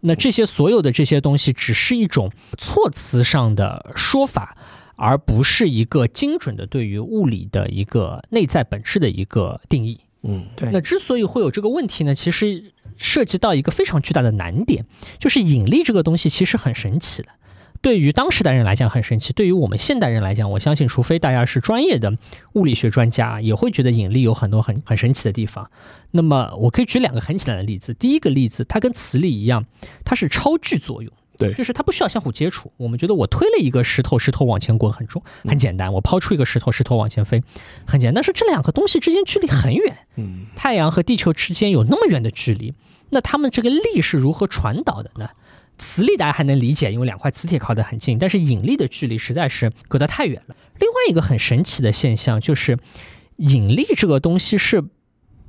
Speaker 3: 那这些所有的这些东西只是一种措辞上的说法，而不是一个精准的对于物理的一个内在本质的一个定义。
Speaker 1: 嗯，
Speaker 2: 对
Speaker 3: 那之所以会有这个问题呢，其实涉及到一个非常巨大的难点，就是引力这个东西其实很神奇的。对于当时代人来讲很神奇，对于我们现代人来讲，我相信，除非大家是专业的物理学专家，也会觉得引力有很多很很神奇的地方。那么，我可以举两个很简单的例子。第一个例子，它跟磁力一样，它是超距作用。
Speaker 1: 对
Speaker 3: 就是它不需要相互接触。我们觉得我推了一个石头，石头往前滚很重，很简单；我抛出一个石头，石头往前飞，很简单。但是这两个东西之间距离很远，
Speaker 1: 嗯，
Speaker 3: 太阳和地球之间有那么远的距离，那它们这个力是如何传导的呢？磁力大家还能理解，因为两块磁铁靠得很近，但是引力的距离实在是隔得太远了。另外一个很神奇的现象就是，引力这个东西是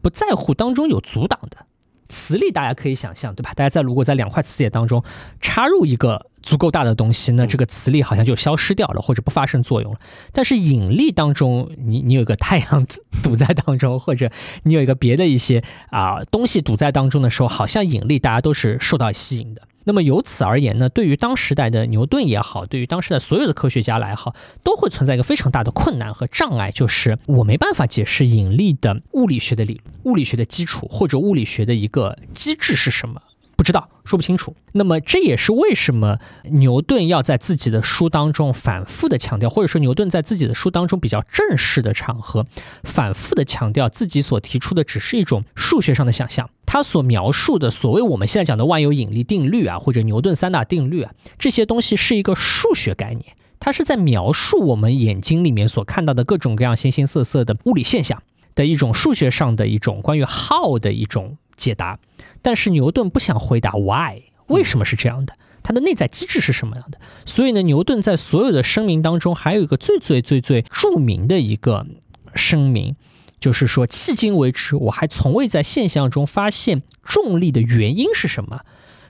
Speaker 3: 不在乎当中有阻挡的。磁力大家可以想象，对吧？大家在如果在两块磁铁当中插入一个足够大的东西，那这个磁力好像就消失掉了，或者不发生作用了。但是引力当中，你你有一个太阳堵在当中，或者你有一个别的一些啊、东西堵在当中的时候，好像引力大家都是受到吸引的。那么由此而言呢，对于当时代的牛顿也好，对于当时的所有的科学家来好，都会存在一个非常大的困难和障碍，就是我没办法解释引力的物理学的理、物理学的基础或者物理学的一个机制是什么。不知道，说不清楚。那么这也是为什么牛顿要在自己的书当中反复的强调，或者说牛顿在自己的书当中比较正式的场合，反复的强调自己所提出的只是一种数学上的想象。他所描述的所谓我们现在讲的万有引力定律啊，或者牛顿三大定律啊，这些东西是一个数学概念，它是在描述我们眼睛里面所看到的各种各样形形色色的物理现象的一种数学上的一种关于 how 的一种解答。但是牛顿不想回答 why，为什么是这样的？它的内在机制是什么样的？所以呢，牛顿在所有的声明当中，还有一个最最最最著名的一个声明，就是说，迄今为止，我还从未在现象中发现重力的原因是什么，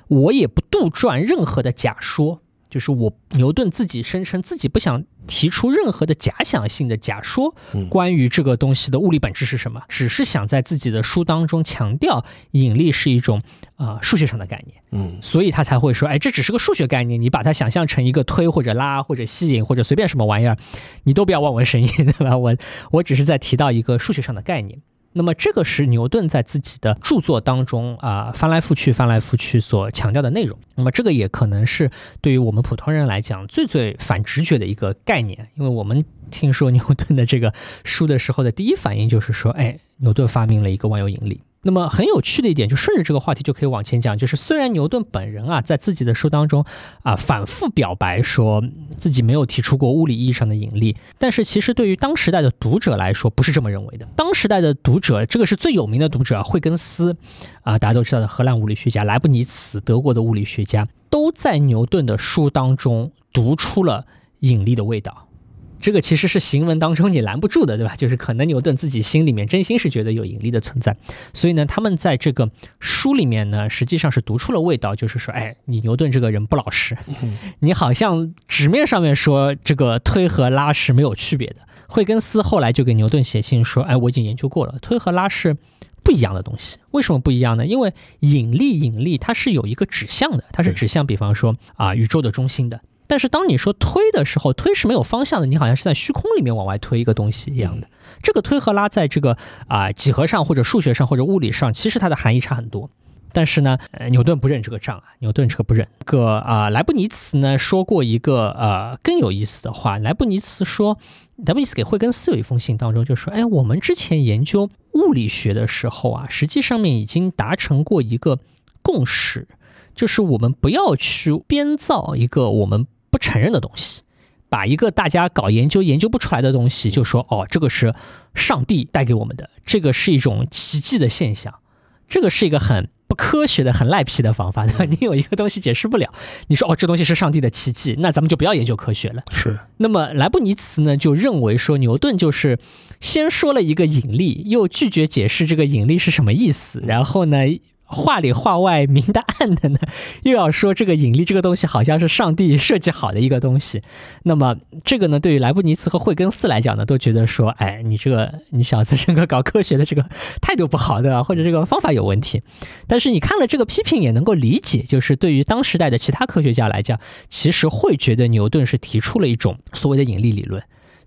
Speaker 3: 我也不杜撰任何的假说。就是我牛顿自己声称自己不想提出任何的假想性的假说，关于这个东西的物理本质是什么，只是想在自己的书当中强调引力是一种啊、呃数学上的概念，
Speaker 1: 嗯，
Speaker 3: 所以他才会说，哎，这只是个数学概念，你把它想象成一个推或者拉或者吸引或者随便什么玩意儿，你都不要望文生义，对吧？我我只是在提到一个数学上的概念。那么这个是牛顿在自己的著作当中啊、翻来覆去、翻来覆去所强调的内容。那么这个也可能是对于我们普通人来讲最最反直觉的一个概念，因为我们听说牛顿的这个书的时候的第一反应就是说，哎，牛顿发明了一个万有引力。那么很有趣的一点，就顺着这个话题就可以往前讲，就是虽然牛顿本人啊在自己的书当中啊反复表白说自己没有提出过物理意义上的引力，但是其实对于当时代的读者来说不是这么认为的。当时代的读者，这个是最有名的读者惠更斯啊，大家都知道的荷兰物理学家莱布尼茨，德国的物理学家，都在牛顿的书当中读出了引力的味道。这个其实是行文当中你拦不住的，对吧？就是可能牛顿自己心里面真心是觉得有引力的存在，所以呢，他们在这个书里面呢，实际上是读出了味道，就是说，哎，你牛顿这个人不老实，你好像纸面上面说这个推和拉是没有区别的。惠根斯后来就给牛顿写信说，哎，我已经研究过了，推和拉是不一样的东西。为什么不一样呢？因为引力，引力它是有一个指向的，它是指向，比方说啊宇宙的中心的。但是当你说推的时候，推是没有方向的，你好像是在虚空里面往外推一个东西一样的。这个推和拉在这个啊、几何上或者数学上或者物理上，其实它的含义差很多。但是呢，呃，牛顿不认这个账啊，牛顿这个不认。这个啊、莱布尼茨呢说过一个呃更有意思的话。莱布尼茨说，莱布尼茨给惠更斯有一封信当中就说，哎，我们之前研究物理学的时候啊，实际上面已经达成过一个共识，就是我们不要去编造一个我们不承认的东西。把一个大家搞研究研究不出来的东西，就说哦，这个是上帝带给我们的，这个是一种奇迹的现象，这个是一个很不科学的、很赖皮的方法。对吧？你有一个东西解释不了，你说哦，这东西是上帝的奇迹，那咱们就不要研究科学了。
Speaker 1: 是，
Speaker 3: 那么莱布尼茨呢，就认为说牛顿就是先说了一个引力，又拒绝解释这个引力是什么意思，然后呢，话里话外明的暗的呢，又要说这个引力这个东西好像是上帝设计好的一个东西。那么这个呢，对于莱布尼茨和惠更斯来讲呢，都觉得说，哎，你这个你小子这个搞科学的这个态度不好对吧，或者这个方法有问题。但是你看了这个批评也能够理解，就是对于当时代的其他科学家来讲，其实会觉得牛顿是提出了一种所谓的引力理论。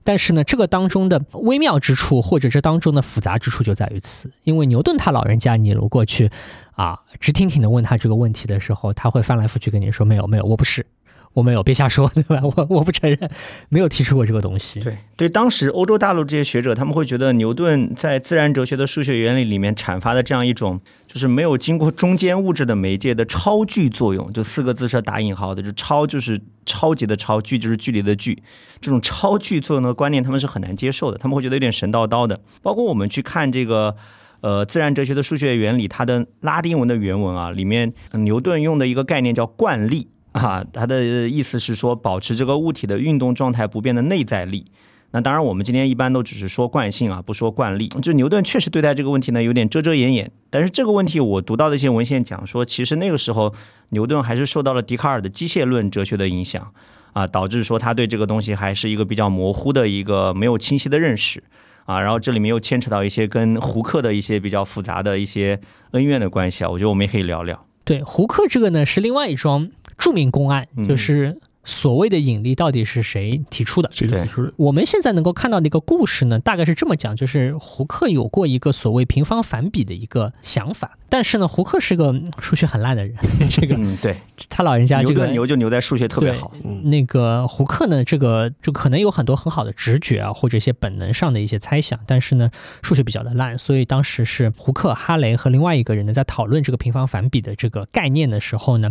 Speaker 3: 但是呢，这个当中的微妙之处，或者这当中的复杂之处就在于此。因为牛顿他老人家，你如果去啊直挺挺的问他这个问题的时候，他会翻来覆去跟你说：“没有，没有，我不是。”我没有，别瞎说，对吧？我我不承认，没有提出过这个东西。
Speaker 2: 对对，当时欧洲大陆这些学者，他们会觉得牛顿在自然哲学的数学原理里面阐发的这样一种，就是没有经过中间物质的媒介的超距作用，就四个字是打引号的，就超就是超级的超，距就是距离的距，这种超距作用的观念，他们是很难接受的，他们会觉得有点神叨叨的。包括我们去看这个呃自然哲学的数学原理，它的拉丁文的原文啊，里面牛顿用的一个概念叫惯力。啊，它的意思是说，保持这个物体的运动状态不变的内在力。那当然，我们今天一般都只是说惯性啊，不说惯例。就牛顿确实对待这个问题呢，有点遮遮掩掩。但是这个问题，我读到的一些文献讲说，其实那个时候牛顿还是受到了笛卡尔的机械论哲学的影响啊，导致说他对这个东西还是一个比较模糊的一个没有清晰的认识啊。然后这里面又牵扯到一些跟胡克的一些比较复杂的一些恩怨的关系啊，我觉得我们也可以聊聊。
Speaker 3: 对，胡克这个呢是另外一桩。著名公案就是所谓的引力到底是谁提出的？
Speaker 1: 谁提出的？
Speaker 3: 我们现在能够看到的一个故事呢，大概是这么讲：就是胡克有过一个所谓平方反比的一个想法，但是呢，胡克是个数学很烂的人。这个嗯，
Speaker 2: 对，
Speaker 3: 他老人家这个
Speaker 2: 牛就牛在数学特别好。
Speaker 3: 那个胡克呢，这个就可能有很多很好的直觉啊，或者一些本能上的一些猜想，但是呢，数学比较的烂，所以当时是胡克、哈雷和另外一个人呢，在讨论这个平方反比的这个概念的时候呢，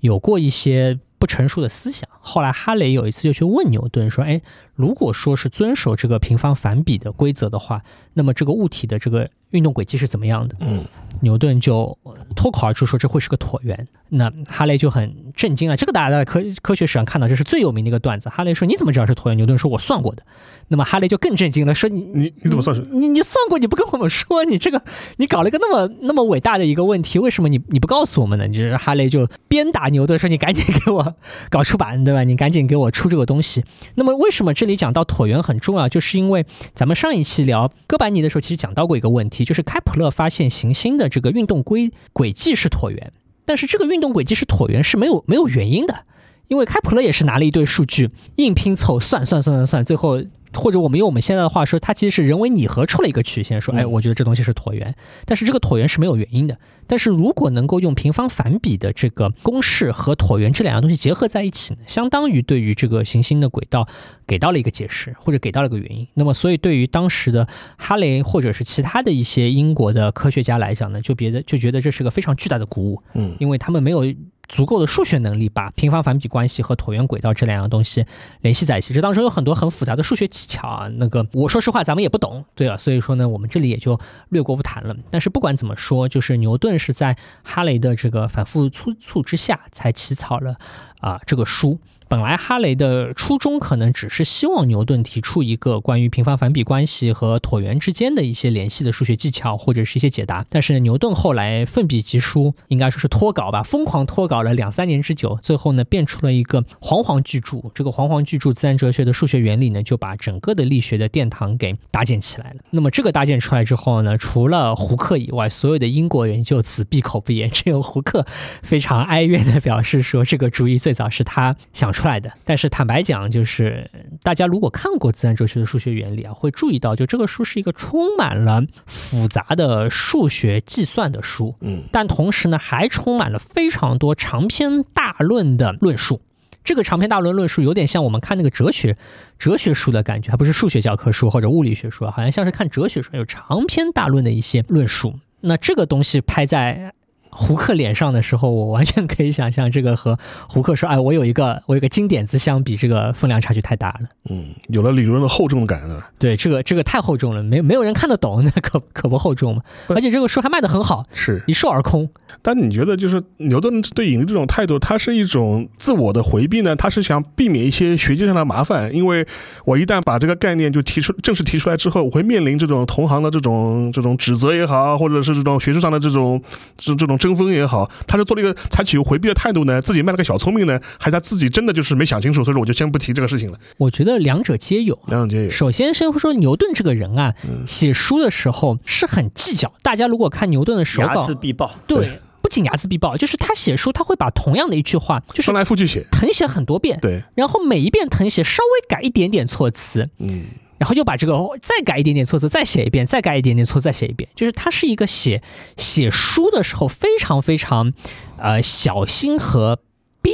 Speaker 3: 有过一些。不成熟的思想。后来哈雷有一次就去问牛顿说：“哎，如果说是遵守这个平方反比的规则的话，那么这个物体的这个运动轨迹是怎么样的？”
Speaker 1: 嗯。
Speaker 3: 牛顿就脱口而出说这会是个椭圆，那哈雷就很震惊了。这个大家在科科学史上看到，这是最有名的一个段子。哈雷说：“你怎么知道是椭圆？”牛顿说：“我算过的。”那么哈雷就更震惊了，说：“你
Speaker 1: 你你怎么算是？
Speaker 3: 你你算过？你不跟我们说？你这个你搞了一个那么那么伟大的一个问题，为什么你你不告诉我们呢？”你就是哈雷就鞭打牛顿说：“你赶紧给我搞出版，对吧？你赶紧给我出这个东西。”那么为什么这里讲到椭圆很重要？就是因为咱们上一期聊哥白尼的时候，其实讲到过一个问题，就是开普勒发现行星的这个运动规。轨迹是椭圆，但是这个运动轨迹是椭圆是没有没有原因的，因为开普勒也是拿了一堆数据硬拼凑算算算算算，最后。或者我们用我们现在的话说，它其实是人为拟合出了一个曲线，说，哎，我觉得这东西是椭圆，但是这个椭圆是没有原因的。但是如果能够用平方反比的这个公式和椭圆这两样东西结合在一起呢，相当于对于这个行星的轨道给到了一个解释，或者给到了个原因。那么，所以对于当时的哈雷或者是其他的一些英国的科学家来讲呢，就别的就觉得这是个非常巨大的鼓舞，
Speaker 1: 嗯，
Speaker 3: 因为他们没有。足够的数学能力把平方反比关系和椭圆轨道这两样东西联系在一起，这当中有很多很复杂的数学技巧啊。那个我说实话，咱们也不懂，对了，所以说呢，我们这里也就略过不谈了。但是不管怎么说，就是牛顿是在哈雷的这个反复催促之下才起草了啊这个书。本来哈雷的初衷可能只是希望牛顿提出一个关于平方反比关系和椭圆之间的一些联系的数学技巧或者是一些解答，但是牛顿后来奋笔疾书，应该说是脱稿吧，疯狂脱稿了两三年之久，最后呢变出了一个煌煌巨著。这个煌煌巨著《自然哲学的数学原理》呢，就把整个的力学的殿堂给搭建起来了。那么这个搭建出来之后呢，除了胡克以外，所有的英国人就此闭口不言，只有胡克非常哀怨的表示说，这个主意最早是他想。出来的，但是坦白讲，就是大家如果看过《自然哲学的数学原理》啊，会注意到，就这个书是一个充满了复杂的数学计算的书，
Speaker 1: 嗯，
Speaker 3: 但同时呢，还充满了非常多长篇大论的论述。这个长篇大论论述有点像我们看那个哲学哲学书的感觉，还不是数学教科书或者物理学书，好像像是看哲学书，有长篇大论的一些论述。那这个东西拍在。胡克脸上的时候，我完全可以想象，这个和胡克说：“哎，我有一个，我有一个金点子，相比这个分量差距太大了。”
Speaker 1: 嗯，有了理论的厚重感了。
Speaker 3: 对，这个这个太厚重了，没没有人看得懂，那可可不厚重嘛？而且这个书还卖得很好，
Speaker 1: 是
Speaker 3: 一售而空。
Speaker 1: 但你觉得，就是牛顿对引力这种态度，他是一种自我的回避呢？他是想避免一些学界上的麻烦？因为我一旦把这个概念就提出，正式提出来之后，我会面临这种同行的这种这种指责也好，或者是这种学术上的这种这这种争。争锋也好，他是做了一个采取回避的态度呢，自己卖了个小聪明呢，还是他自己真的就是没想清楚，所以说我就先不提这个事情了。
Speaker 3: 我觉得两者皆有，
Speaker 1: 两者皆有。
Speaker 3: 首先，先说牛顿这个人啊，写书的时候是很计较。大家如果看牛顿的手稿，
Speaker 2: 睚眦必报。
Speaker 3: 对。不仅睚眦必报，就是他写书，他会把同样的一句话，就是
Speaker 1: 翻来覆去写，
Speaker 3: 誊写很多遍，
Speaker 1: 对，
Speaker 3: 然后每一遍誊写稍微改一点点措辞，嗯，然后又把这个再改一点点错字，再写一遍，再改一点点错，再写一遍，就是它是一个写写书的时候非常非常呃小心和。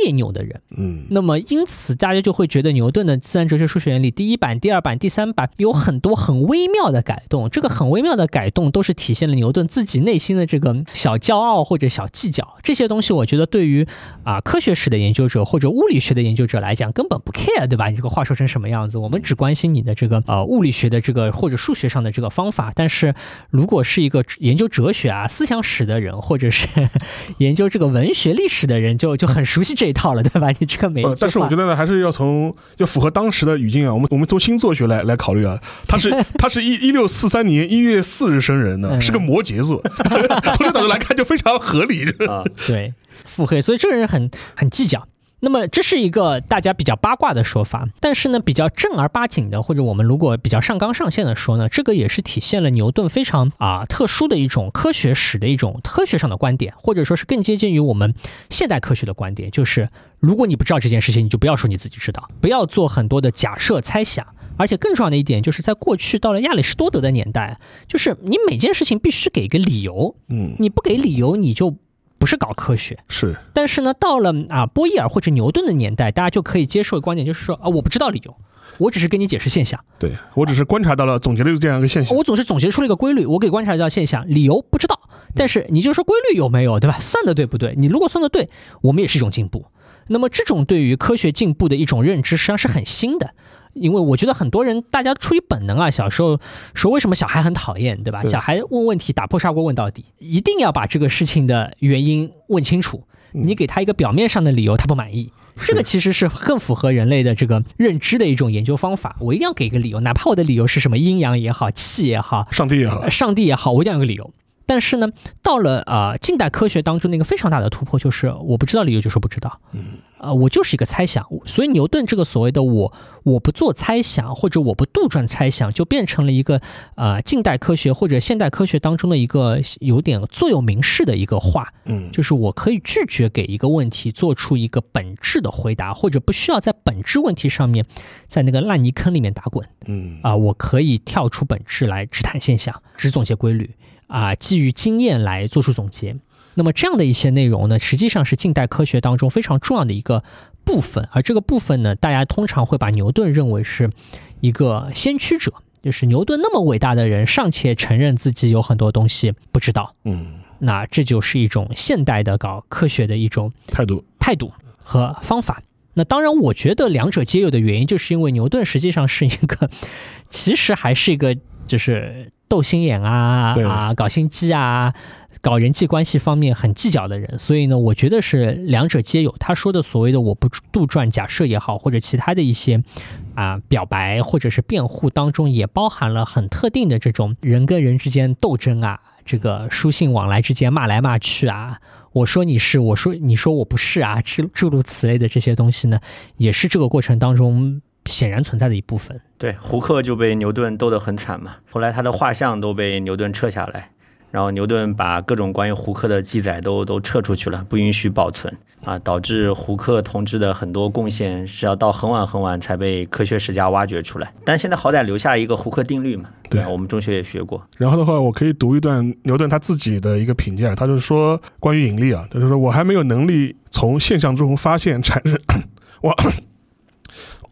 Speaker 3: 别扭的人，嗯，那么因此大家就会觉得牛顿的《自然哲学数学原理》第一版、第二版、第三版有很多很微妙的改动。这个很微妙的改动都是体现了牛顿自己内心的这个小骄傲或者小计较。这些东西我觉得对于啊科学史的研究者或者物理学的研究者来讲根本不 care，对吧？你这个话说成什么样子？我们只关心你的这个呃物理学的这个或者数学上的这个方法。但是如果是一个研究哲学啊思想史的人，或者是 研究这个文学历史的人，就就很熟悉这。这套了，对吧？你这个没。
Speaker 1: 但是我觉得呢，还是要从要符合当时的语境啊。我们我们从星座学来 来考虑啊。他是他是一一六四三年一月四日生人的，是个摩羯座。从这角度来看，就非常合理
Speaker 3: 啊。对，腹黑，所以这个人很很计较。那么这是一个大家比较八卦的说法，但是呢，比较正儿八经的，或者我们如果比较上纲上线的说呢，这个也是体现了牛顿非常啊特殊的一种科学史的一种科学上的观点，或者说是更接近于我们现代科学的观点，就是如果你不知道这件事情，你就不要说你自己知道，不要做很多的假设猜想，而且更重要的一点就是在过去到了亚里士多德的年代，就是你每件事情必须给一个理由，嗯，你不给理由你就。不是搞科学，
Speaker 1: 是，
Speaker 3: 但是呢，到了啊波义尔或者牛顿的年代，大家就可以接受的观点，就是说啊，我不知道理由，我只是跟你解释现象，
Speaker 1: 对我只是观察到了，总结了这样一个现象，
Speaker 3: 我总是总结出了一个规律，我给观察到现象，理由不知道，但是你就说规律有没有，对吧？算的对不对？你如果算的对，我们也是一种进步。那么这种对于科学进步的一种认知，实际上是很新的。因为我觉得很多人，大家出于本能啊，小时候说为什么小孩很讨厌，对吧？小孩问问题打破砂锅问到底，一定要把这个事情的原因问清楚。你给他一个表面上的理由，他不满意，这个其实是更符合人类的这个认知的一种研究方法。我一定要给一个理由，哪怕我的理由是什么阴阳也好，气也好，
Speaker 1: 上帝也好，
Speaker 3: 上帝也好，我一定要有个理由。但是呢，到了啊近代科学当中，那个非常大的突破就是我不知道理由就说不知道，嗯，啊我就是一个猜想，所以牛顿这个所谓的我我不做猜想或者我不杜撰猜想，就变成了一个呃近代科学或者现代科学当中的一个有点座右铭式的一个话，嗯，就是我可以拒绝给一个问题做出一个本质的回答，或者不需要在本质问题上面在那个烂泥坑里面打滚，嗯，啊我可以跳出本质来只谈现象，只总结规律。啊，基于经验来做出总结，那么这样的一些内容呢，实际上是近代科学当中非常重要的一个部分。而这个部分呢，大家通常会把牛顿认为是一个先驱者，就是牛顿那么伟大的人，尚且承认自己有很多东西不知道。嗯，那这就是一种现代的搞科学的一种
Speaker 1: 态度、
Speaker 3: 态度和方法。那当然，我觉得两者皆有的原因，就是因为牛顿实际上是一个，其实还是一个就是。斗心眼啊啊，搞心机啊，搞人际关系方面很计较的人，所以呢，我觉得是两者皆有。他说的所谓的我不杜撰假设也好，或者其他的一些啊表白或者是辩护当中，也包含了很特定的这种人跟人之间斗争啊，这个书信往来之间骂来骂去啊，我说你是，我说你说我不是啊，诸诸如此类的这些东西呢，也是这个过程当中。显然存在的一部分。
Speaker 2: 对，胡克就被牛顿斗得很惨嘛。后来他的画像都被牛顿撤下来，然后牛顿把各种关于胡克的记载都都撤出去了，不允许保存啊，导致胡克同志的很多贡献是要到很晚很晚才被科学史家挖掘出来。但现在好歹留下一个胡克定律嘛。
Speaker 1: 对，
Speaker 2: 我们中学也学过。
Speaker 1: 然后的话，我可以读一段牛顿他自己的一个评价，他就是说关于引力啊，他就说我还没有能力从现象中发现产生 我。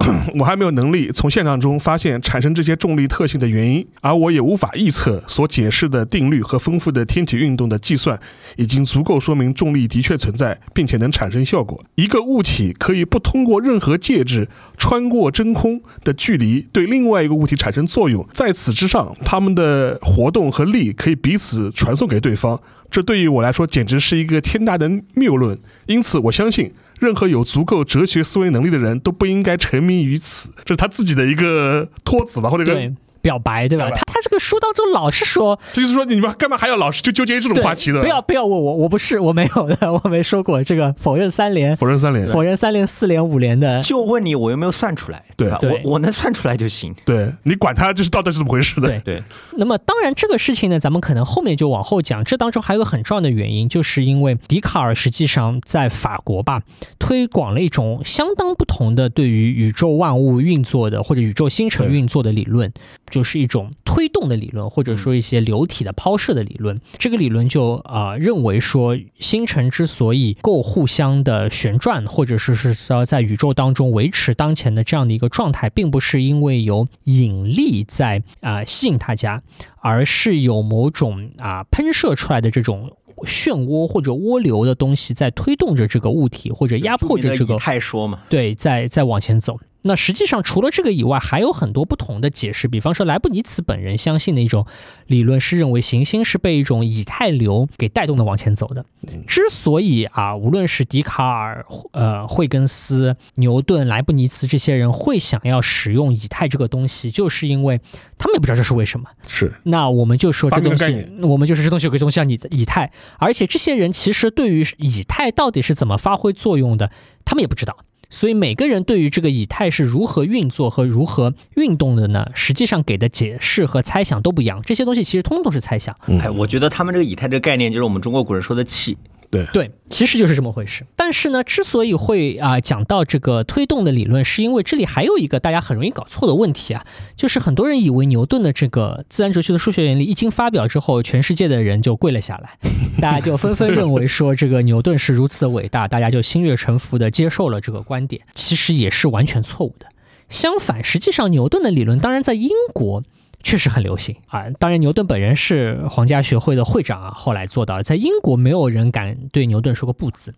Speaker 1: 我还没有能力从现象中发现产生这些重力特性的原因，而我也无法预测所解释的定律和丰富的天体运动的计算已经足够说明重力的确存在，并且能产生效果。一个物体可以不通过任何介质穿过真空的距离对另外一个物体产生作用，在此之上，它们的活动和力可以彼此传送给对方。这对于我来说简直是一个天大的谬论。因此，我相信。任何有足够哲学思维能力的人都不应该沉迷于此，这是他自己的一个托词吧，或者一个
Speaker 3: 表白，对吧？他他这个书当中老是说，
Speaker 1: 就是说你们干嘛还要老是就纠结这种话题的？
Speaker 3: 不要不要问我，我不是我没有的，我没说过这个否认三连，
Speaker 1: 否认三连，
Speaker 3: 否认三连四连五连的。
Speaker 2: 就问你，我有没有算出来？
Speaker 1: 对
Speaker 2: 吧？我我能算出来就行。
Speaker 1: 对你管他就是到底是怎么回事的。
Speaker 3: 对
Speaker 2: 对。
Speaker 3: 那么当然这个事情呢，咱们可能后面就往后讲。这当中还有个很重要的原因，就是因为笛卡尔实际上在法国吧，推广了一种相当不同的对于宇宙万物运作的或者宇宙星辰运作的理论，就是一种推动的理论，或者说一些流体的抛射的理论。这个理论就啊认为说，星辰之所以够互相的旋转，或者是是说在宇宙当中维持当前的这样的一个状态，并不是因为有引力在啊吸引大家，而是有某种啊喷射出来的这种。漩涡或者涡流的东西在推动着这个物体，或者压迫着这个。
Speaker 2: 太说嘛，
Speaker 3: 对，在在往前走。那实际上，除了这个以外，还有很多不同的解释。比方说，莱布尼茨本人相信的一种理论是认为行星是被一种以太流给带动的往前走的。之所以啊，无论是笛卡尔、呃惠根斯、牛顿、莱布尼茨这些人会想要使用以太这个东西，就是因为他们也不知道这是为什么。
Speaker 1: 是。
Speaker 3: 那我们就说这东西，我们就是这东西有个东西叫以以太，而且这些人其实对于以太到底是怎么发挥作用的，他们也不知道。所以每个人对于这个以太是如何运作和如何运动的呢？实际上给的解释和猜想都不一样。这些东西其实通通都是猜想。
Speaker 2: 哎，我觉得他们这个以太这个概念，就是我们中国古人说的气。
Speaker 1: 对
Speaker 3: 对，其实就是这么回事。但是呢，之所以会啊讲到这个推动的理论，是因为这里还有一个大家很容易搞错的问题啊，就是很多人以为牛顿的这个自然哲学的数学原理一经发表之后，全世界的人就跪了下来，大家就纷纷认为说这个牛顿是如此的伟大，大家就心悦诚服的接受了这个观点。其实也是完全错误的。相反，实际上牛顿的理论当然在英国。确实很流行啊！当然，牛顿本人是皇家学会的会长啊，后来做到了。在英国，没有人敢对牛顿说个不字。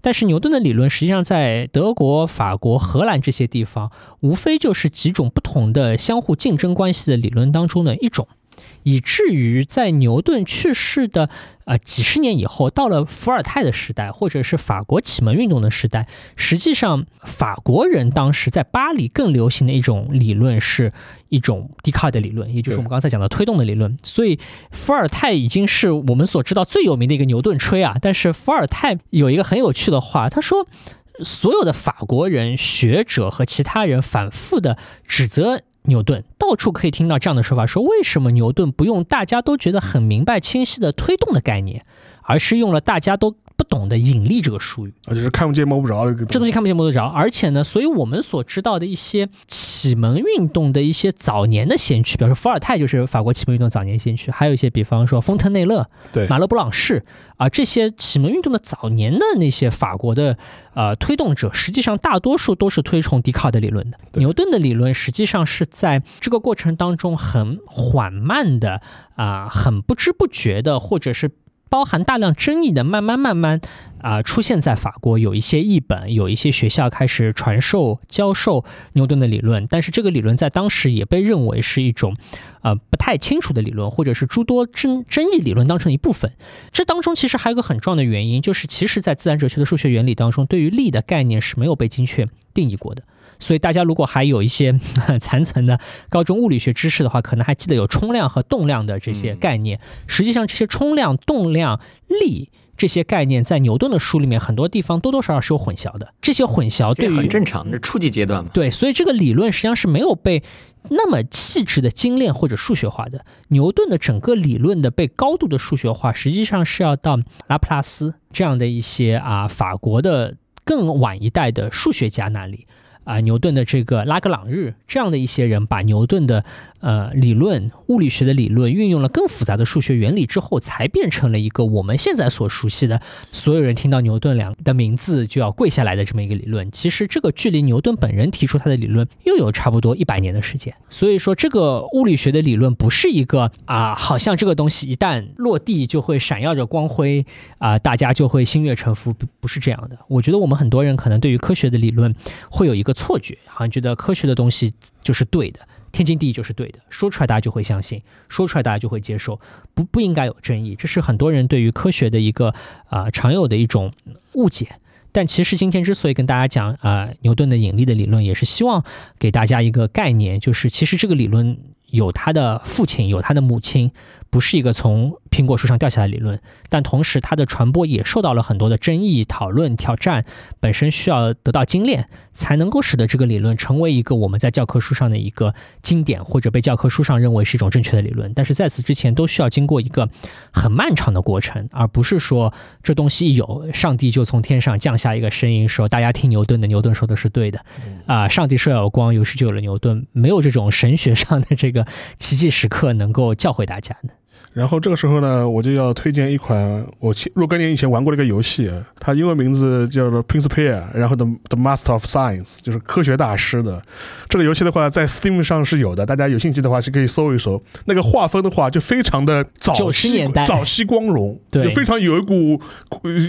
Speaker 3: 但是，牛顿的理论实际上在德国、法国、荷兰这些地方，无非就是几种不同的相互竞争关系的理论当中的一种。以至于在牛顿去世的呃几十年以后，到了伏尔泰的时代，或者是法国启蒙运动的时代，实际上法国人当时在巴黎更流行的一种理论是一种笛卡尔的理论，也就是我们刚才讲的推动的理论。所以伏尔泰已经是我们所知道最有名的一个牛顿吹啊。但是伏尔泰有一个很有趣的话，他说，所有的法国人学者和其他人反复的指责。牛顿到处可以听到这样的说法：说为什么牛顿不用大家都觉得很明白、清晰的推动的概念，而是用了大家都。不懂得引力这个术语，
Speaker 1: 啊，就是看不见摸不着
Speaker 3: 这东西看不见摸不着，而且呢，所以我们所知道的一些启蒙运动的一些早年的先驱，比如说伏尔泰就是法国启蒙运动早年先驱，还有一些比方说丰特内勒、
Speaker 1: 对
Speaker 3: 马勒布朗士啊，这些启蒙运动的早年的那些法国的呃推动者，实际上大多数都是推崇笛卡尔的理论的。牛顿的理论实际上是在这个过程当中很缓慢的啊，很不知不觉的，或者是。包含大量争议的，慢慢慢慢啊，出现在法国，有一些译本，有一些学校开始传授教授牛顿的理论，但是这个理论在当时也被认为是一种呃不太清楚的理论，或者是诸多争争议理论当中的一部分。这当中其实还有个很重要的原因，就是其实在自然哲学的数学原理当中，对于力的概念是没有被精确定义过的。所以大家如果还有一些 残存的高中物理学知识的话，可能还记得有冲量和动量的这些概念。实际上，这些冲量、动量、力这些概念，在牛顿的书里面很多地方多多少少是有混淆的。这些混淆对于
Speaker 2: 很正常，这初级阶段嘛。
Speaker 3: 对，所以这个理论实际上是没有被那么细致的精炼或者数学化的。牛顿的整个理论的被高度的数学化，实际上是要到拉普拉斯这样的一些啊法国的更晚一代的数学家那里。啊，牛顿的这个拉格朗日这样的一些人，把牛顿的呃理论、物理学的理论运用了更复杂的数学原理之后，才变成了一个我们现在所熟悉的，所有人听到牛顿两的名字就要跪下来的这么一个理论。其实这个距离牛顿本人提出他的理论又有差不多一百年的时间。所以说，这个物理学的理论不是一个啊，好像这个东西一旦落地就会闪耀着光辉啊，大家就会心悦诚服，不不是这样的。我觉得我们很多人可能对于科学的理论会有一个。错觉，好像觉得科学的东西就是对的，天经地义就是对的，说出来大家就会相信，说出来大家就会接受，不不应该有争议。这是很多人对于科学的一个啊常有的一种误解。但其实今天之所以跟大家讲啊牛顿的引力的理论，也是希望给大家一个概念，就是其实这个理论有他的父亲，有他的母亲。不是一个从苹果树上掉下来理论，但同时它的传播也受到了很多的争议、讨论、挑战，本身需要得到精炼，才能够使得这个理论成为一个我们在教科书上的一个经典，或者被教科书上认为是一种正确的理论。但是在此之前，都需要经过一个很漫长的过程，而不是说这东西一有，上帝就从天上降下一个声音说：“大家听牛顿的，牛顿说的是对的。”啊，上帝说要有光，于是就有了牛顿。没有这种神学上的这个奇迹时刻能够教会大家的。
Speaker 1: 然后这个时候呢，我就要推荐一款我若干年以前玩过的一个游戏，它英文名字叫做 Prince Pierre，然后 The The Master of Science，就是科学大师的。这个游戏的话，在 Steam 上是有的，大家有兴趣的话是可以搜一搜。那个画风的话，就非常的早期早期光荣，
Speaker 3: 对，
Speaker 1: 非常有一股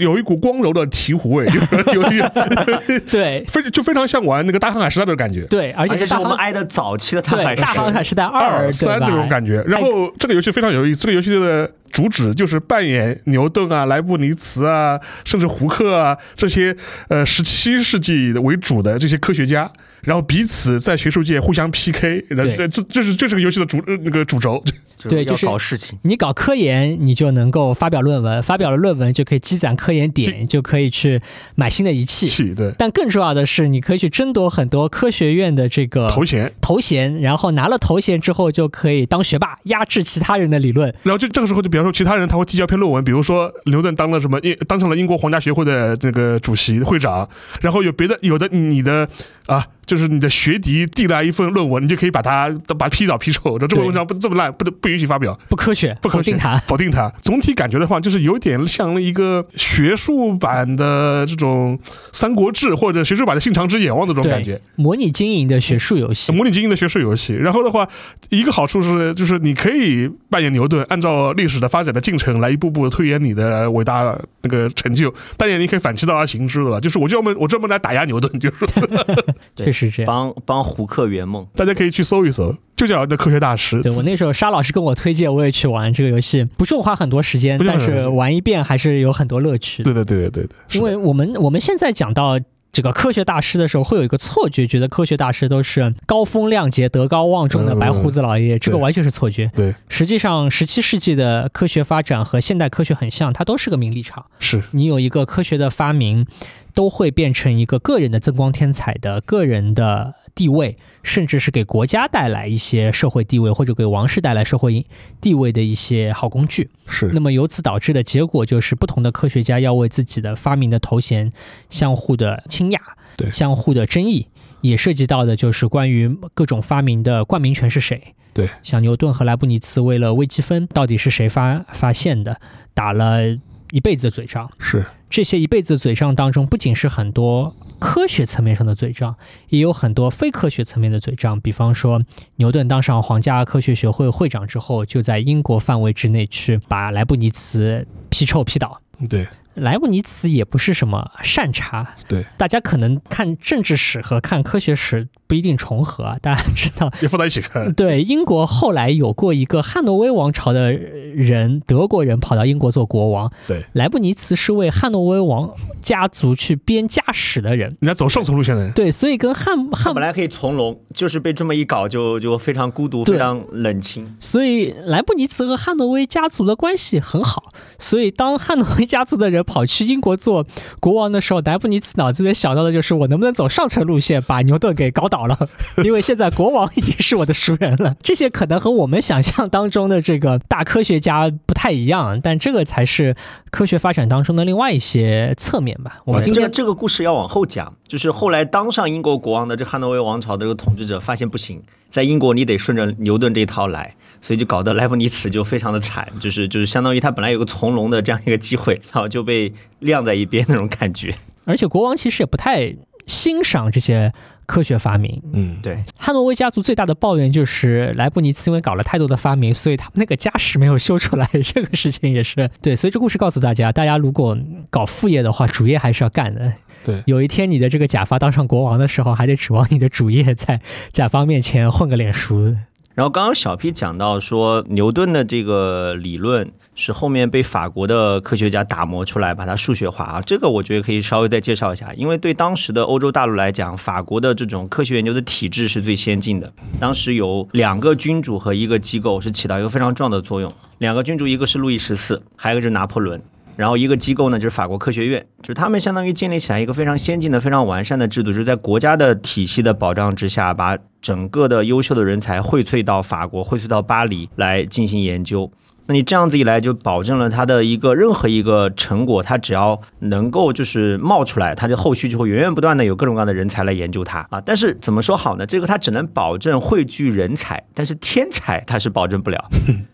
Speaker 1: 有一股光柔的醍醐味，有
Speaker 3: 一对，
Speaker 1: 非就非常像玩那个大航海时代的感觉，
Speaker 3: 对，而且
Speaker 2: 是我们爱的早期的大
Speaker 3: 航海时代二
Speaker 1: 三这种感觉。然后这个游戏非常有意思。这个游戏的主旨就是扮演牛顿啊、莱布尼茨啊，甚至胡克啊这些呃十七世纪为主的这些科学家。然后彼此在学术界互相 PK，这这这是这是个游戏的主那个主轴。
Speaker 3: 对，就是
Speaker 2: 搞事情。
Speaker 3: 你搞科研，你就能够发表论文，发表了论文就可以积攒科研点，就可以去买新的仪器。
Speaker 1: 是，对。
Speaker 3: 但更重要的是，你可以去争夺很多科学院的这个
Speaker 1: 头衔。
Speaker 3: 头衔，然后拿了头衔之后，就可以当学霸，压制其他人的理论。
Speaker 1: 然后就这个时候，就比方说，其他人他会提交篇论文，比如说牛顿当了什么英，当成了英国皇家学会的那个主席会长，然后有别的有的你的。啊，就是你的学弟递来一份论文，你就可以把它把批倒批臭。这这篇文章不这么烂，不不允许发表，
Speaker 3: 不科学，
Speaker 1: 不否
Speaker 3: 定它，
Speaker 1: 否定它。总体感觉的话，就是有点像一个学术版的这种《三国志》或者学术版的《信长之眼望》的这种感觉，
Speaker 3: 模拟经营的学术游戏，
Speaker 1: 模拟经营的学术游戏。然后的话，一个好处是，就是你可以扮演牛顿，按照历史的发展的进程来一步步推演你的伟大那个成就。但也你可以反其道而行之了，就是我专门我专门来打压牛顿，就是。
Speaker 3: 确实这样，
Speaker 2: 帮帮胡克圆梦，
Speaker 1: 大家可以去搜一搜，就叫的科学大师。
Speaker 3: 对我那时候沙老师跟我推荐，我也去玩这个游戏，不是我花很多时间，但是玩一遍还是有很多乐趣。
Speaker 1: 对对对对对对，
Speaker 3: 因为我们我们现在讲到这个科学大师的时候，会有一个错觉，觉得科学大师都是高风亮节、德高望重的白胡子老爷爷，这个完全是错觉。
Speaker 1: 对，
Speaker 3: 实际上十七世纪的科学发展和现代科学很像，它都是个名利场。
Speaker 1: 是
Speaker 3: 你有一个科学的发明。都会变成一个个人的增光添彩的个人的地位，甚至是给国家带来一些社会地位，或者给王室带来社会地位的一些好工具。
Speaker 1: 是。
Speaker 3: 那么由此导致的结果就是，不同的科学家要为自己的发明的头衔相互的倾轧，
Speaker 1: 对，
Speaker 3: 相互的争议，也涉及到的就是关于各种发明的冠名权是谁。
Speaker 1: 对，
Speaker 3: 像牛顿和莱布尼茨为了微积分到底是谁发发现的，打了一辈子的嘴仗。
Speaker 1: 是。
Speaker 3: 这些一辈子嘴仗当中，不仅是很多科学层面上的嘴仗，也有很多非科学层面的嘴仗。比方说，牛顿当上皇家科学学会会长之后，就在英国范围之内去把莱布尼茨批臭批倒。
Speaker 1: 对。
Speaker 3: 莱布尼茨也不是什么善茬，
Speaker 1: 对，
Speaker 3: 大家可能看政治史和看科学史不一定重合啊。大家知道，
Speaker 1: 也放在一起看。
Speaker 3: 对，英国后来有过一个汉诺威王朝的人，德国人跑到英国做国王。
Speaker 1: 对，
Speaker 3: 莱布尼茨是为汉诺威王家族去编家史的人，
Speaker 1: 人家走上层路线的人。
Speaker 3: 对，所以跟汉汉
Speaker 2: 本来可以从容，就是被这么一搞，就就非常孤独，非常冷清。
Speaker 3: 所以莱布尼茨和汉诺威家族的关系很好。所以当汉诺威家族的人跑去英国做国王的时候，莱布尼茨脑子里面想到的就是我能不能走上层路线，把牛顿给搞倒了？因为现在国王已经是我的熟人了。这些可能和我们想象当中的这个大科学家不太一样，但这个才是科学发展当中的另外一些侧面吧。我们今天
Speaker 2: 这个故事要往后讲，就是后来当上英国国王的这汉诺威王朝的这个统治者发现不行，在英国你得顺着牛顿这一套来。所以就搞得莱布尼茨就非常的惨，就是就是相当于他本来有个从龙的这样一个机会，然后就被晾在一边那种感觉。
Speaker 3: 而且国王其实也不太欣赏这些科学发明。
Speaker 1: 嗯，
Speaker 2: 对。
Speaker 3: 汉诺威家族最大的抱怨就是莱布尼茨因为搞了太多的发明，所以他们那个家史没有修出来。这个事情也是 对。所以这故事告诉大家，大家如果搞副业的话，主业还是要干的。
Speaker 1: 对。
Speaker 3: 有一天你的这个假发当上国王的时候，还得指望你的主业在甲方面前混个脸熟。
Speaker 2: 然后刚刚小 P 讲到说，牛顿的这个理论是后面被法国的科学家打磨出来，把它数学化啊。这个我觉得可以稍微再介绍一下，因为对当时的欧洲大陆来讲，法国的这种科学研究的体制是最先进的。当时有两个君主和一个机构是起到一个非常重要的作用。两个君主，一个是路易十四，还有一个是拿破仑。然后一个机构呢，就是法国科学院，就是他们相当于建立起来一个非常先进的、非常完善的制度，就是在国家的体系的保障之下，把整个的优秀的人才荟萃到法国，荟萃到巴黎来进行研究。那你这样子一来，就保证了它的一个任何一个成果，它只要能够就是冒出来，它就后续就会源源不断的有各种各样的人才来研究它啊。但是怎么说好呢？这个它只能保证汇聚人才，但是天才它是保证不了。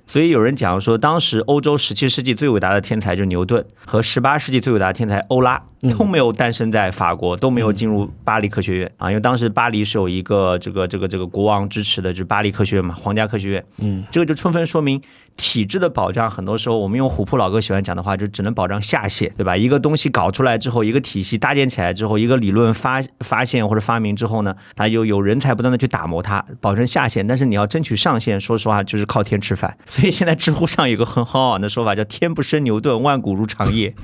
Speaker 2: 所以有人讲说，当时欧洲十七世纪最伟大的天才就是牛顿，和十八世纪最伟大的天才欧拉都没有诞生在法国，都没有进入巴黎科学院啊。因为当时巴黎是有一个这个这个这个国王支持的，就是巴黎科学院嘛，皇家科学院。嗯，这个就充分说明。体制的保障，很多时候我们用虎扑老哥喜欢讲的话，就只能保障下限，对吧？一个东西搞出来之后，一个体系搭建起来之后，一个理论发发现或者发明之后呢，它就有人才不断的去打磨它，保证下限。但是你要争取上限，说实话就是靠天吃饭。所以现在知乎上有个很好 玩的说法，叫“天不生牛顿，万古如长夜”。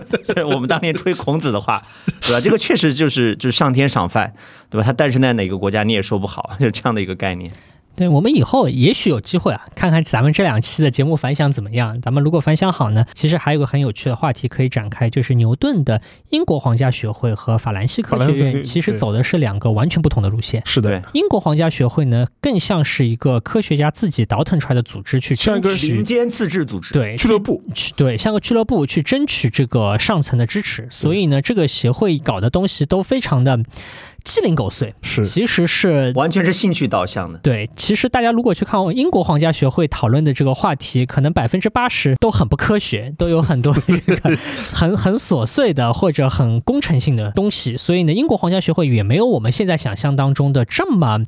Speaker 2: 我们当年吹孔子的话，对吧？这个确实就是就是上天赏饭，对吧？他诞生在哪个国家你也说不好，就这样的一个概念。
Speaker 3: 对我们以后也许有机会啊，看看咱们这两期的节目反响怎么样。咱们如果反响好呢，其实还有个很有趣的话题可以展开，就是牛顿的英国皇家学会和法兰西科学院其实走的是两个完全不同的路线。
Speaker 1: 是的，
Speaker 3: 英国皇家学会呢更像是一个科学家自己倒腾出来的组织，去
Speaker 1: 像一个
Speaker 2: 民间自治组织，
Speaker 3: 对
Speaker 1: 俱乐部，
Speaker 3: 对像个俱乐部去争取这个上层的支持。所以呢，这个协会搞的东西都非常的。鸡零狗碎
Speaker 1: 是，
Speaker 3: 其实是
Speaker 2: 完全是兴趣导向的。
Speaker 3: 对，其实大家如果去看英国皇家学会讨论的这个话题，可能百分之八十都很不科学，都有很多很 很琐碎的或者很工程性的东西。所以呢，英国皇家学会也没有我们现在想象当中的这么。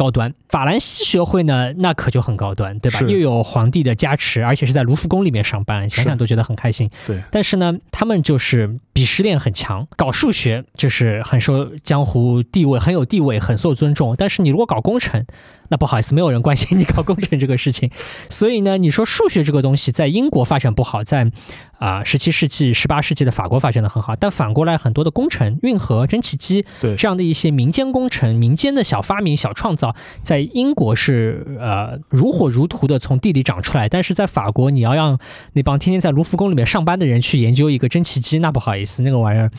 Speaker 3: 高端法兰西学会呢，那可就很高端，对吧？又有皇帝的加持，而且是在卢浮宫里面上班，想想都觉得很开心。
Speaker 1: 对，
Speaker 3: 但是呢，他们就是鄙视链很强，搞数学就是很受江湖地位，很有地位，很受尊重。但是你如果搞工程，那不好意思，没有人关心你搞工程这个事情。所以呢，你说数学这个东西在英国发展不好，在。啊，十七世纪、十八世纪的法国发展的很好，但反过来很多的工程、运河、蒸汽机，
Speaker 1: 对
Speaker 3: 这样的一些民间工程、民间的小发明、小创造，在英国是呃如火如荼的从地里长出来，但是在法国，你要让那帮天天在卢浮宫里面上班的人去研究一个蒸汽机，那不好意思，那个玩意儿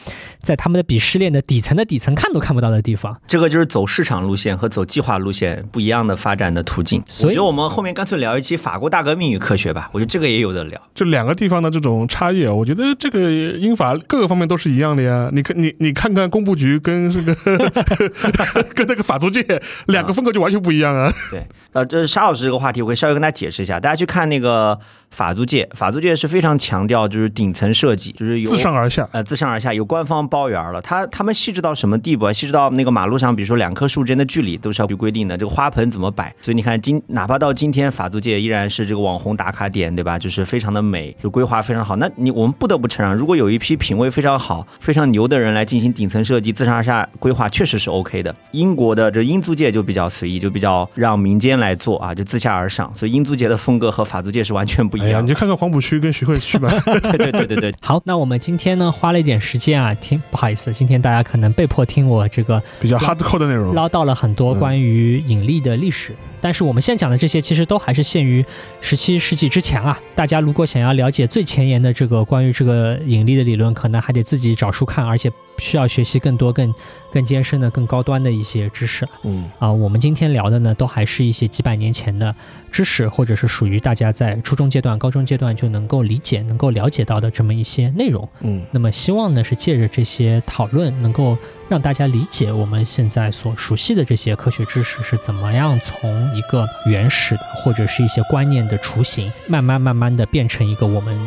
Speaker 3: 在他们的鄙视链的底层的底层看都看不到的地方。
Speaker 2: 这个就是走市场路线和走计划路线不一样的发展的途径。所以，我们后面干脆聊一期法国大革命与科学吧，我觉得这个也有的聊。
Speaker 1: 就两个地方的这种。差异，我觉得这个英法各个方面都是一样的呀。你看，你你看看工部局跟这个 跟那个法租界两个风格就完全不一样啊。
Speaker 2: 对，呃，这是沙老师这个话题，我会稍微跟大家解释一下。大家去看那个。法租界，法租界是非常强调就是顶层设计，就是由
Speaker 1: 自上而下，
Speaker 2: 呃，自上而下有官方包圆了。他他们细致到什么地步啊？细致到那个马路上，比如说两棵树之间的距离都是要去规定的，这个花盆怎么摆。所以你看，今哪怕到今天，法租界依然是这个网红打卡点，对吧？就是非常的美，就规划非常好。那你我们不得不承认，如果有一批品味非常好、非常牛的人来进行顶层设计、自上而下规划，确实是 OK 的。英国的这英租界就比较随意，就比较让民间来做啊，就自下而上。所以英租界的风格和法租界是完全不一样。
Speaker 1: 你就看看黄浦。区跟徐汇区吧，
Speaker 2: 对对对对对。
Speaker 3: 好，那我们今天呢花了一点时间啊，听不好意思，今天大家可能被迫听我这个
Speaker 1: 比较 hardcore 的内容，
Speaker 3: 唠叨了很多关于引力的历史。但是我们现在讲的这些，其实都还是限于十七世纪之前啊。大家如果想要了解最前沿的这个关于这个引力的理论，可能还得自己找书看，而且需要学习更多、更更艰深的、更高端的一些知识。
Speaker 1: 嗯
Speaker 3: 啊，我们今天聊的呢，都还是一些几百年前的知识，或者是属于大家在初中阶段、高中阶段就能够理解、能够了解到的这么一些内容。
Speaker 1: 嗯，
Speaker 3: 那么希望呢，是借着这些讨论，能够。让大家理解我们现在所熟悉的这些科学知识是怎么样从一个原始的或者是一些观念的雏形，慢慢慢慢的变成一个我们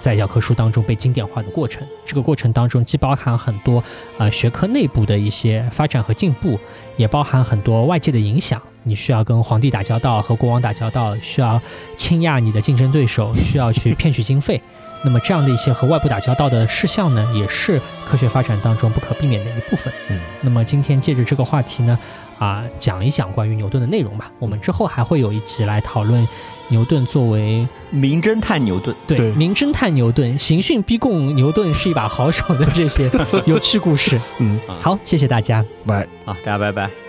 Speaker 3: 在教科书当中被经典化的过程。这个过程当中既包含很多呃学科内部的一些发展和进步，也包含很多外界的影响。你需要跟皇帝打交道，和国王打交道，需要倾轧你的竞争对手，需要去骗取经费。那么这样的一些和外部打交道的事项呢，也是科学发展当中不可避免的一部分。
Speaker 1: 嗯，
Speaker 3: 那么今天借着这个话题呢，啊，讲一讲关于牛顿的内容吧。我们之后还会有一集来讨论牛顿作为
Speaker 2: 名侦探牛顿。
Speaker 3: 对
Speaker 1: 对
Speaker 3: 名侦探牛顿、刑讯逼供牛顿是一把好手的这些有趣故事。
Speaker 1: 嗯，
Speaker 3: 好，谢谢大家。
Speaker 1: 拜。
Speaker 2: 好，大家拜拜。